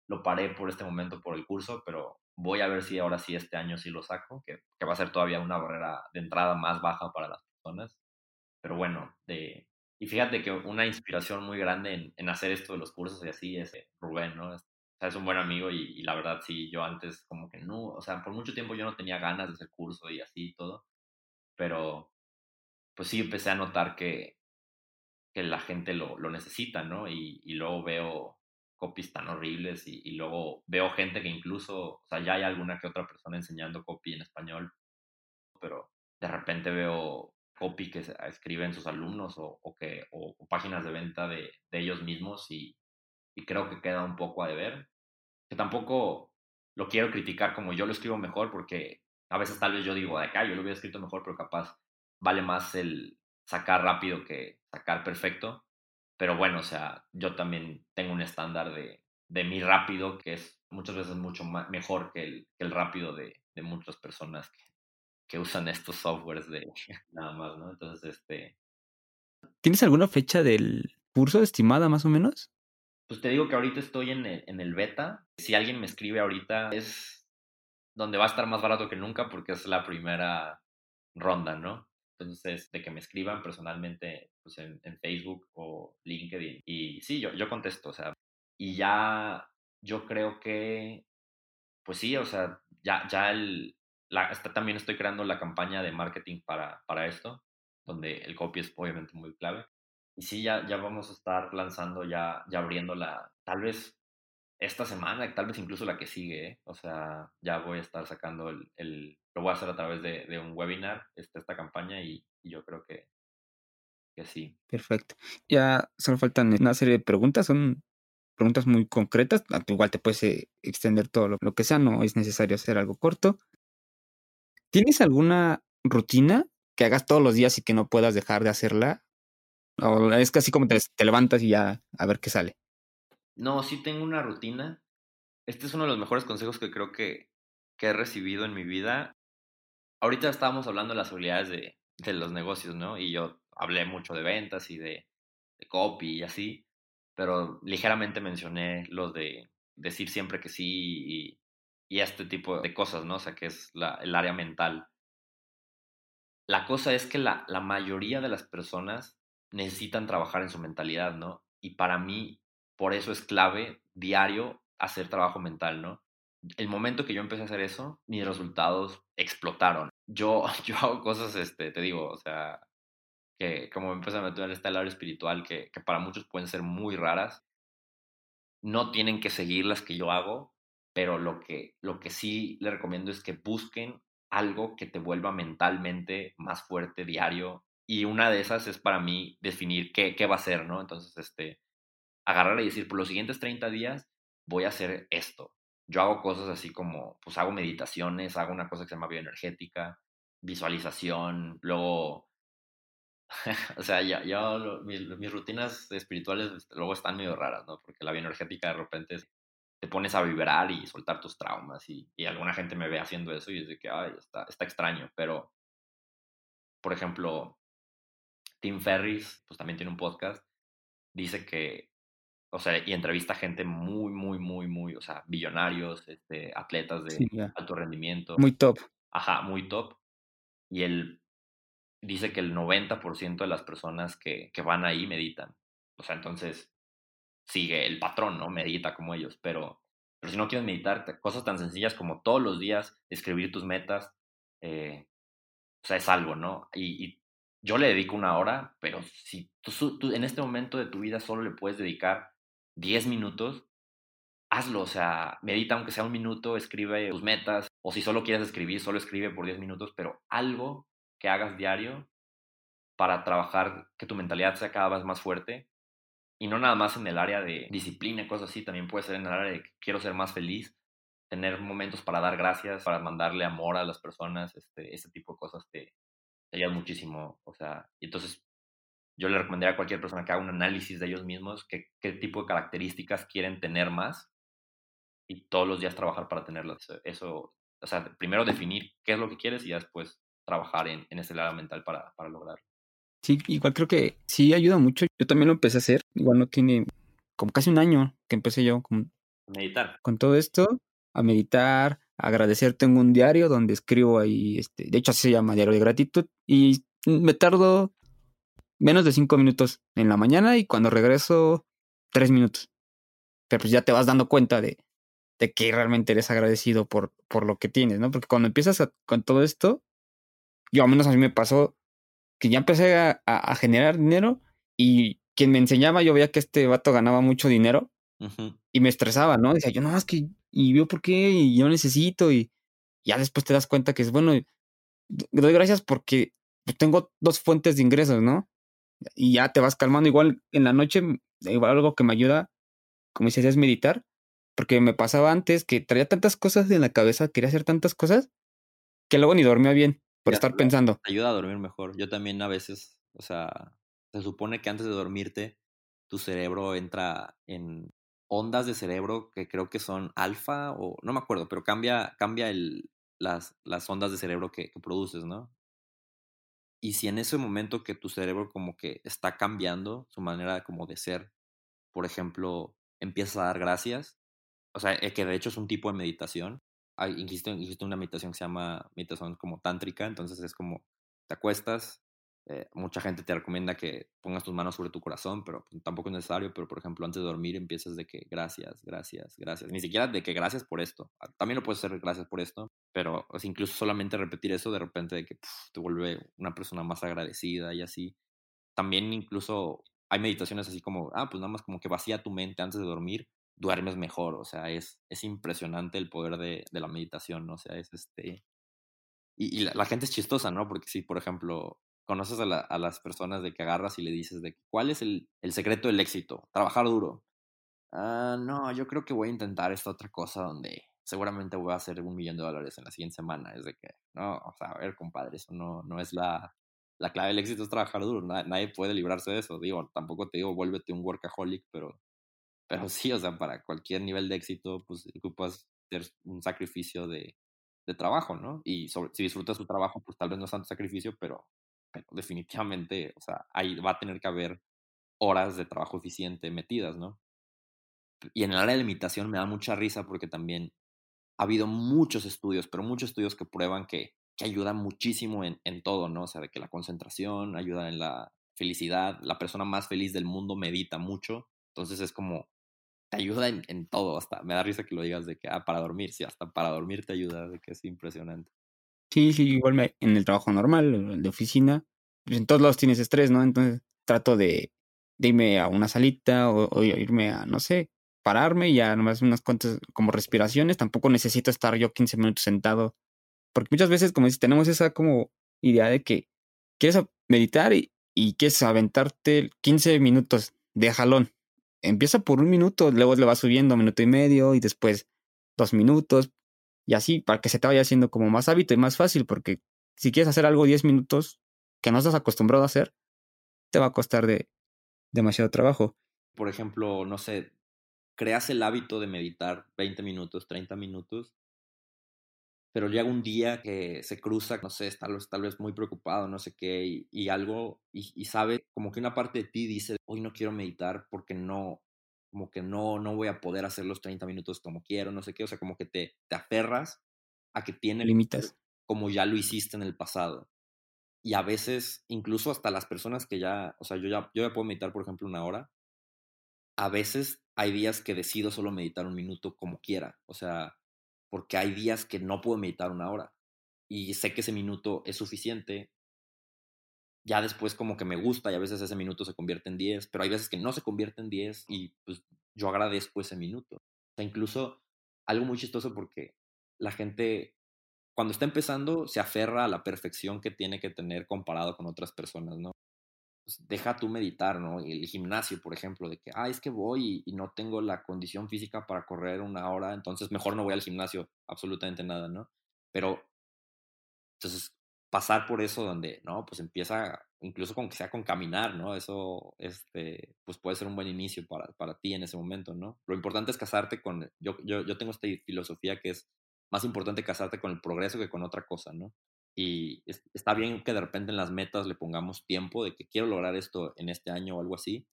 lo paré por este momento por el curso, pero voy a ver si ahora sí este año sí lo saco, que, que va a ser todavía una barrera de entrada más baja para las personas. Pero bueno, de, y fíjate que una inspiración muy grande en, en hacer esto de los cursos y así es eh, Rubén, ¿no? O sea, es un buen amigo y, y, la verdad sí, yo antes como que no, o sea, por mucho tiempo yo no tenía ganas de hacer curso y así y todo, pero pues sí empecé a notar que, que la gente lo, lo necesita, ¿no? Y, y luego veo copies tan horribles y, luego veo gente que incluso, o sea, ya hay alguna que otra persona enseñando copy en español, pero de repente veo copy que escriben sus alumnos o, o que, o, páginas de venta de, de ellos mismos y, y, creo que queda un poco a deber. Que tampoco lo quiero criticar como yo lo escribo mejor porque a veces tal vez yo digo, de acá yo lo hubiera escrito mejor, pero capaz vale más el sacar rápido que sacar perfecto. Pero bueno, o sea, yo también tengo un estándar de, de mi rápido que es muchas veces mucho más, mejor que el, que el rápido de, de muchas personas que, que usan estos softwares de nada más, ¿no? Entonces, este... ¿Tienes alguna fecha del curso estimada más o menos? Pues te digo que ahorita estoy en el, en el beta. Si alguien me escribe ahorita es donde va a estar más barato que nunca porque es la primera ronda, ¿no? Entonces, de que me escriban personalmente pues en, en, Facebook o LinkedIn. Y sí, yo, yo contesto, o sea, y ya yo creo que, pues sí, o sea, ya, ya el, la, está, también estoy creando la campaña de marketing para, para esto, donde el copy es obviamente muy clave. Y sí, ya, ya vamos a estar lanzando, ya, ya abriéndola, tal vez esta semana, tal vez incluso la que sigue, ¿eh? o sea, ya voy a estar sacando el, el, lo voy a hacer a través de, un webinar, esta, esta campaña, y, yo creo que, que sí. Perfecto. Ya solo faltan una serie de preguntas, son preguntas muy concretas, igual te puedes eh, extender todo lo, lo que sea, no es necesario hacer algo corto. ¿Tienes alguna rutina que hagas todos los días y que no puedas dejar de hacerla? ¿O es casi como te levantas y ya a ver qué sale? No, sí tengo una rutina. Este es uno de los mejores consejos que creo que, que he recibido en mi vida. Ahorita estábamos hablando de las habilidades de, de los negocios, ¿no? Y yo hablé mucho de ventas y de, de copy y así, pero ligeramente mencioné lo de decir siempre que sí y, este tipo de cosas, ¿no? O sea, que es el área mental. La cosa es que la, la mayoría de las personas necesitan trabajar en su mentalidad, ¿no? Y para mí, por eso es clave diario hacer trabajo mental, ¿no? El momento que yo empecé a hacer eso, mis resultados explotaron. Yo, yo hago cosas, este, te digo, o sea, que como me empecé a meter en este lado espiritual, que, que para muchos pueden ser muy raras, no tienen que seguir las que yo hago, pero lo que, lo que sí le recomiendo es que busquen algo que te vuelva mentalmente más fuerte diario. Y una de esas es para mí definir qué, qué va a ser, ¿no? Entonces, este, agarrar y decir, por los siguientes 30 días voy a hacer esto. Yo hago cosas así como, pues hago meditaciones, hago una cosa que se llama bioenergética, visualización, luego, o sea, ya, ya mis, rutinas espirituales luego están medio raras, ¿no? Porque la bioenergética de repente te pones a vibrar y soltar tus traumas y, y, alguna gente me ve haciendo eso y de que, ay, está, está extraño, pero, por ejemplo, Tim Ferris, pues también tiene un podcast, dice que, o sea, y entrevista gente muy, muy, muy, muy, o sea, billonarios, este, atletas de sí, alto rendimiento. Muy top. Ajá, muy top. Y él dice que el 90% de las personas que, que van ahí meditan. O sea, entonces, sigue el patrón, ¿no? Medita como ellos, pero, pero si no quieres meditar, cosas tan sencillas como todos los días escribir tus metas, eh, o sea, es algo, ¿no? Y, y, yo le dedico una hora, pero si tú, tú, en este momento de tu vida solo le puedes dedicar 10 minutos, hazlo, o sea, medita aunque sea un minuto, escribe tus metas, o si solo quieres escribir, solo escribe por 10 minutos, pero algo que hagas diario para trabajar, que tu mentalidad sea cada vez más fuerte. Y no nada más en el área de disciplina cosas así, también puede ser en el área de quiero ser más feliz, tener momentos para dar gracias, para mandarle amor a las personas, este, ese tipo de cosas te, te ayudan muchísimo. O sea, y entonces yo le recomendaría a cualquier persona que haga un análisis de ellos mismos, que, qué tipo de características quieren tener más y todos los días trabajar para tenerlas. Eso, o sea, primero definir qué es lo que quieres y ya después trabajar en, en ese lado mental para, para lograrlo. Sí, igual creo que sí ayuda mucho. Yo también lo empecé a hacer. Igual no tiene como casi un año que empecé yo con meditar. Con todo esto, a meditar, a agradecer. Tengo un diario donde escribo ahí, este, de hecho así se llama Diario de Gratitud. Y me tardo menos de cinco minutos en la mañana y cuando regreso, tres minutos. Pero pues ya te vas dando cuenta de, de que realmente eres agradecido por, por lo que tienes, ¿no? Porque cuando empiezas con todo esto, yo al menos a mí me pasó que ya empecé a, a, generar dinero y quien me enseñaba, yo veía que este vato ganaba mucho dinero y me estresaba, ¿no? Decía yo, no, es que, y vio por qué, y yo necesito, y ya después te das cuenta que es bueno, doy gracias porque pues, tengo dos fuentes de ingresos, ¿no? Y ya te vas calmando. Igual en la noche, igual algo que me ayuda, como dices, es meditar, porque me pasaba antes que traía tantas cosas en la cabeza, quería hacer tantas cosas, que luego ni dormía bien por estar pensando. Ayuda a dormir mejor. Yo también a veces, o sea, se supone que antes de dormirte, tu cerebro entra en ondas de cerebro que creo que son alfa o no me acuerdo, pero cambia, cambia el, las, las ondas de cerebro que, que produces, ¿no? Y si en ese momento que tu cerebro como que está cambiando su manera como de ser, por ejemplo, empiezas a dar gracias, o sea, eh, que de hecho es un tipo de meditación, existe, existe una meditación que se llama meditación como tántrica, entonces es como te acuestas, eh, mucha gente te recomienda que pongas tus manos sobre tu corazón, pero pues, tampoco es necesario. Pero, por ejemplo, antes de dormir empiezas de que gracias, gracias, gracias. Ni siquiera de que gracias por esto. Ah, también lo puedes hacer gracias por esto, pero incluso solamente repetir eso de repente de que te vuelve una persona más agradecida y así. También incluso hay meditaciones así como, ah, pues nada más como que vacía tu mente antes de dormir, duermes mejor. O sea, es, es impresionante el poder de, de la meditación, ¿no? O sea, es este... Y, y la, la, gente es chistosa, ¿no? Porque si, por ejemplo, conoces a, la, a, las personas de que agarras y le dices de cuál es el, el secreto del éxito, trabajar duro. Uh, no, yo creo que voy a intentar esta otra cosa donde seguramente voy a hacer un millón de dólares en la siguiente semana. Es de que, no, o sea, a ver, compadre, eso no, no es la, la clave del éxito, es trabajar duro. Nadie, nadie puede librarse de eso. Digo, tampoco te digo, vuélvete un workaholic, pero, pero sí, o sea, para cualquier nivel de éxito, pues ocupas hacer un sacrificio de, de trabajo, ¿no? Y sobre, si disfrutas tu trabajo, pues tal vez no es tanto sacrificio, pero definitivamente, o sea, ahí va a tener que haber horas de trabajo eficiente metidas, ¿no? Y en el área de limitación me da mucha risa porque también ha habido muchos estudios, pero muchos estudios que prueban que, que ayudan muchísimo en, todo, ¿no? O sea, de que la concentración ayuda en la felicidad, la persona más feliz del mundo medita mucho, entonces es como, te ayuda en, en, todo, hasta me da risa que lo digas de que, ah, para dormir, sí, hasta para dormir te ayuda, de que es impresionante. Sí, sí, igual me, en el trabajo normal, de oficina, pues en todos lados tienes estrés, ¿no? Entonces trato de, irme a una salita o, irme a, no sé, pararme y ya nomás unas cuantas como respiraciones. Tampoco necesito estar yo 15 minutos sentado. Porque muchas veces, como dices, tenemos esa como idea de que quieres meditar y, y quieres aventarte 15 minutos de jalón. Empieza por un minuto, luego le vas subiendo un minuto y medio y después dos minutos, y así, para que se te vaya haciendo como más hábito y más fácil, porque si quieres hacer algo 10 minutos que no estás acostumbrado a hacer, te va a costar de demasiado trabajo. Por ejemplo, no sé, creas el hábito de meditar 20 minutos, 30 minutos, pero llega un día que se cruza, no sé, tal vez, tal vez muy preocupado, no sé qué, y, algo, y, y, sabe, como que una parte de ti dice, hoy no quiero meditar porque no, como que no, no voy a poder hacer los 30 minutos como quiero, no sé qué, o sea, como que te, te aferras a que tiene límites como ya lo hiciste en el pasado. Y a veces, incluso hasta las personas que ya, o sea, yo ya, yo ya puedo meditar, por ejemplo, una hora, a veces hay días que decido solo meditar un minuto como quiera, o sea, porque hay días que no puedo meditar una hora. Y sé que ese minuto es suficiente ya después como que me gusta y a veces ese minuto se convierte en 10, pero hay veces que no se convierte en 10 y pues yo agradezco ese minuto. O sea, incluso algo muy chistoso porque la gente, cuando está empezando, se aferra a la perfección que tiene que tener comparado con otras personas, ¿no? Pues deja tú meditar, ¿no? El gimnasio, por ejemplo, de que, ah, es que voy y, y, no tengo la condición física para correr una hora, entonces mejor no voy al gimnasio, absolutamente nada, ¿no? Pero, entonces, pasar por eso donde, ¿no? Pues empieza, incluso con que sea con caminar, ¿no? Eso, este, pues puede ser un buen inicio para, para ti en ese momento, ¿no? Lo importante es casarte con, yo, yo, yo tengo esta filosofía que es más importante casarte con el progreso que con otra cosa, ¿no? Y está bien que de repente en las metas le pongamos tiempo de que quiero lograr esto en este año o algo así,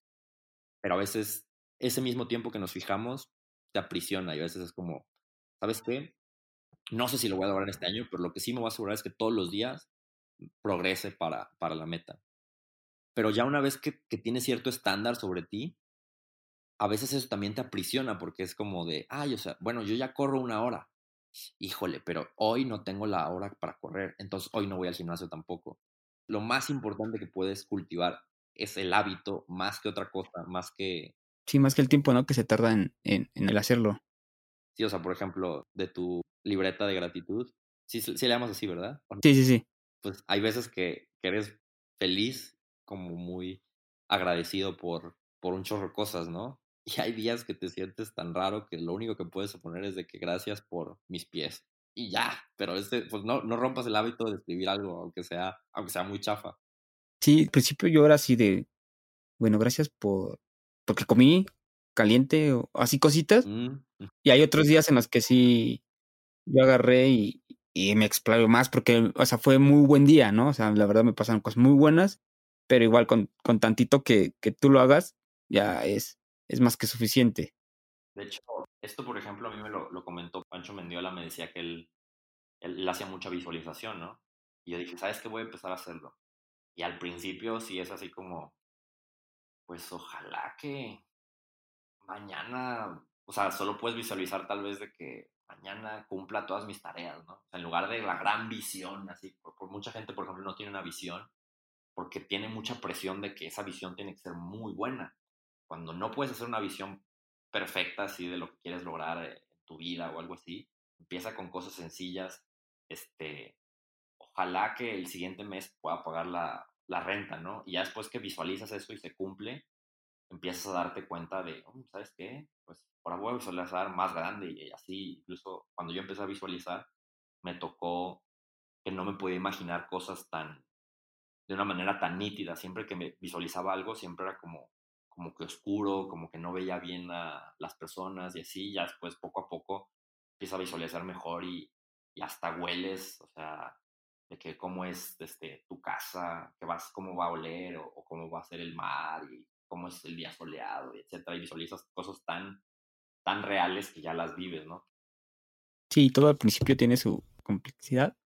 pero a veces ese mismo tiempo que nos fijamos te aprisiona y a veces es como, ¿sabes qué? No sé si lo voy a lograr este año, pero lo que sí me voy a asegurar es que todos los días progrese para, para la meta. Pero ya una vez que, que tienes cierto estándar sobre ti, a veces eso también te aprisiona porque es como de, ay, o sea, bueno, yo ya corro una hora, híjole, pero hoy no tengo la hora para correr, entonces hoy no voy al gimnasio tampoco. Lo más importante que puedes cultivar es el hábito más que otra cosa, más que... Sí, más que el tiempo, ¿no? Que se tarda en, en, en el hacerlo. Sí, o sea, por ejemplo, de tu libreta de gratitud, sí, sí le llamas así, ¿verdad? Sí, sí, sí. Pues hay veces que, que eres feliz, como muy agradecido por, por un chorro de cosas, ¿no? Y hay días que te sientes tan raro que lo único que puedes suponer es de que gracias por mis pies. Y ya, pero este, pues no, no rompas el hábito de escribir algo, aunque sea, aunque sea muy chafa. Sí, al principio yo era así de, bueno, gracias por, porque comí caliente o así cositas. Mm. Y hay otros días en los que sí, yo agarré y, y me explayo más porque, o sea, fue muy buen día, ¿no? O sea, la verdad me pasaron cosas muy buenas, pero igual con, con tantito que, que tú lo hagas, ya es, es más que suficiente. De hecho, esto, por ejemplo, a mí me lo, lo comentó Pancho Mendiola, me decía que él, él, él, hacía mucha visualización, ¿no? Y yo dije, ¿sabes qué? Voy a empezar a hacerlo. Y al principio sí es así como, pues ojalá que mañana, o sea, solo puedes visualizar tal vez de que mañana cumpla todas mis tareas, ¿no? O sea, en lugar de la gran visión, así, por, por mucha gente, por ejemplo, no tiene una visión porque tiene mucha presión de que esa visión tiene que ser muy buena cuando no puedes hacer una visión perfecta así de lo que quieres lograr en tu vida o algo así, empieza con cosas sencillas. Este, ojalá que el siguiente mes pueda pagar la, la renta, ¿no? Y ya después que visualizas eso y se cumple, empiezas a darte cuenta de, oh, ¿sabes qué? Pues ahora voy a visualizar más grande y así, incluso cuando yo empecé a visualizar, me tocó que no me podía imaginar cosas tan, de una manera tan nítida. Siempre que me visualizaba algo, siempre era como, como que oscuro, como que no veía bien a las personas y así, ya después poco a poco empieza a visualizar mejor y, y hasta hueles, o sea, de que cómo es este, tu casa, que vas, cómo va a oler o, o, cómo va a ser el mar y cómo es el día soleado, etcétera, y visualizas cosas tan, tan reales que ya las vives, ¿no? Sí, todo al principio tiene su complejidad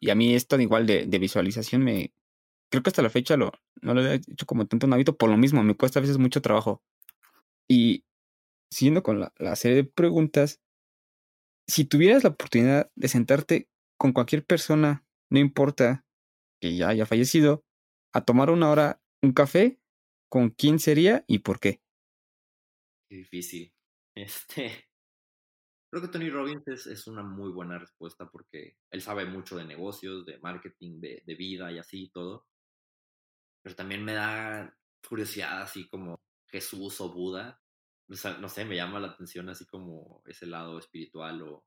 y a mí esto igual de, de visualización me, creo que hasta la fecha lo, no lo he hecho como tanto un hábito por lo mismo, me cuesta a veces mucho trabajo. Y siguiendo con la, la, serie de preguntas, si tuvieras la oportunidad de sentarte con cualquier persona, no importa que ya haya fallecido, a tomar una hora un café, ¿con quién sería y por qué? Qué difícil. Este. Creo que Tony Robbins es, una muy buena respuesta porque él sabe mucho de negocios, de marketing, de, vida y así todo pero también me da curiosidad así como Jesús o Buda. No sé, me llama la atención así como ese lado espiritual o,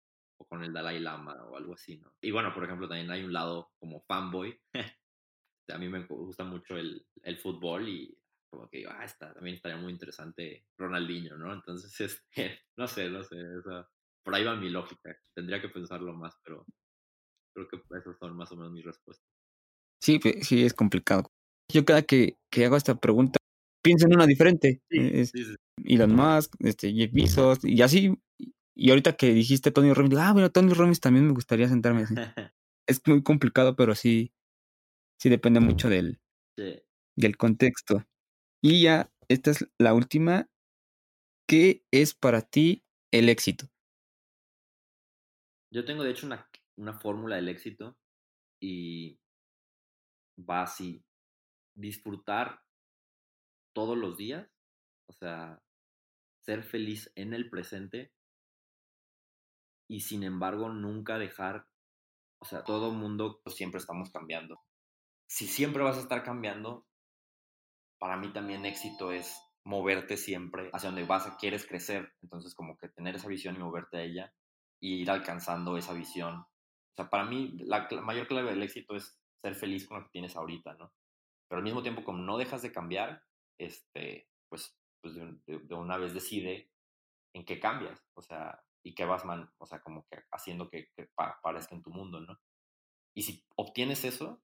con el Dalai Lama o algo así, ¿no? Y bueno, por ejemplo, también hay un lado como fanboy. a mí me gusta mucho el fútbol y como que ah, está, también estaría muy interesante Ronaldinho, ¿no? Entonces, este, no sé, no sé, por ahí va mi lógica. Tendría que pensarlo más, pero creo que esas son más o menos mis respuestas. Sí, sí, es complicado yo cada que, que hago esta pregunta pienso en una diferente. Sí, es, sí, sí. Elon Musk, este, Jeff Bezos, y así. Y ahorita que dijiste Tony Robbins, digo, ah, bueno, Tony Robbins también me gustaría sentarme así. es muy complicado, pero sí, sí depende mucho del, sí. del contexto. Y ya, esta es la última. ¿Qué es para ti el éxito? Yo tengo, de hecho, una, una fórmula del éxito y va así disfrutar todos los días, o sea, ser feliz en el presente y sin embargo nunca dejar, o sea, todo mundo pues, siempre estamos cambiando. Si siempre vas a estar cambiando, para mí también éxito es moverte siempre hacia donde vas, quieres crecer. Entonces, como que tener esa visión y moverte a ella y ir alcanzando esa visión. O sea, para mí la, mayor clave del éxito es ser feliz con lo que tienes ahorita, ¿no? Pero al mismo tiempo, como no dejas de cambiar, este, pues, pues de, una vez decide en qué cambias, o sea, y qué vas, man, o sea, como que haciendo que parezca en tu mundo, ¿no? Y si obtienes eso,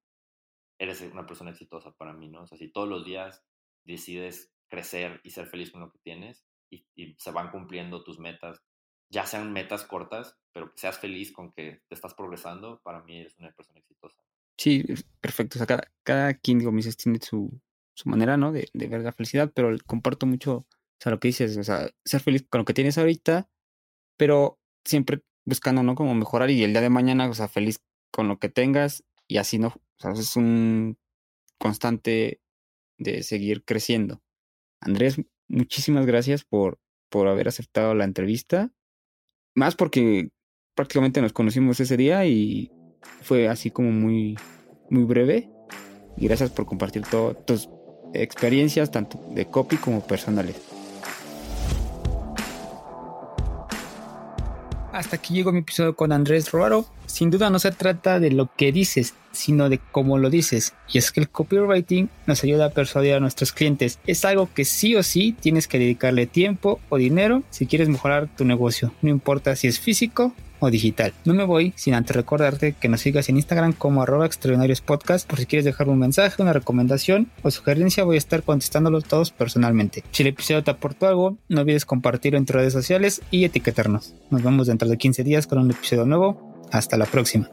eres una persona exitosa para mí, ¿no? O sea, si todos los días decides crecer y ser feliz con lo que tienes y, se van cumpliendo tus metas, ya sean metas cortas, pero que seas feliz con que te estás progresando, para mí eres una persona exitosa. Sí, perfecto. O sea, cada, quien, digo, me dices, tiene su, su manera, ¿no? De, de, ver la felicidad, pero comparto mucho, o sea, lo que dices, o sea, ser feliz con lo que tienes ahorita, pero siempre buscando, ¿no? Como mejorar y el día de mañana, o sea, feliz con lo que tengas y así, ¿no? O sea, es un constante de seguir creciendo. Andrés, muchísimas gracias por, por haber aceptado la entrevista. Más porque prácticamente nos conocimos ese día y fue así como muy, muy breve. Y gracias por compartir todas tus experiencias, tanto de copy como personales. Hasta aquí llegó mi episodio con Andrés Ruaro. Sin duda no se trata de lo que dices, sino de cómo lo dices. Y es que el copywriting nos ayuda a persuadir a nuestros clientes. Es algo que sí o sí tienes que dedicarle tiempo o dinero si quieres mejorar tu negocio. No importa si es físico o digital. No me voy sin antes recordarte que nos sigas en Instagram como arroba extraordinarios podcast por si quieres dejar un mensaje, una recomendación o sugerencia voy a estar contestándolos todos personalmente. Si el episodio te aportó algo, no olvides compartirlo en tus redes sociales y etiquetarnos. Nos vemos dentro de 15 días con un episodio nuevo. Hasta la próxima.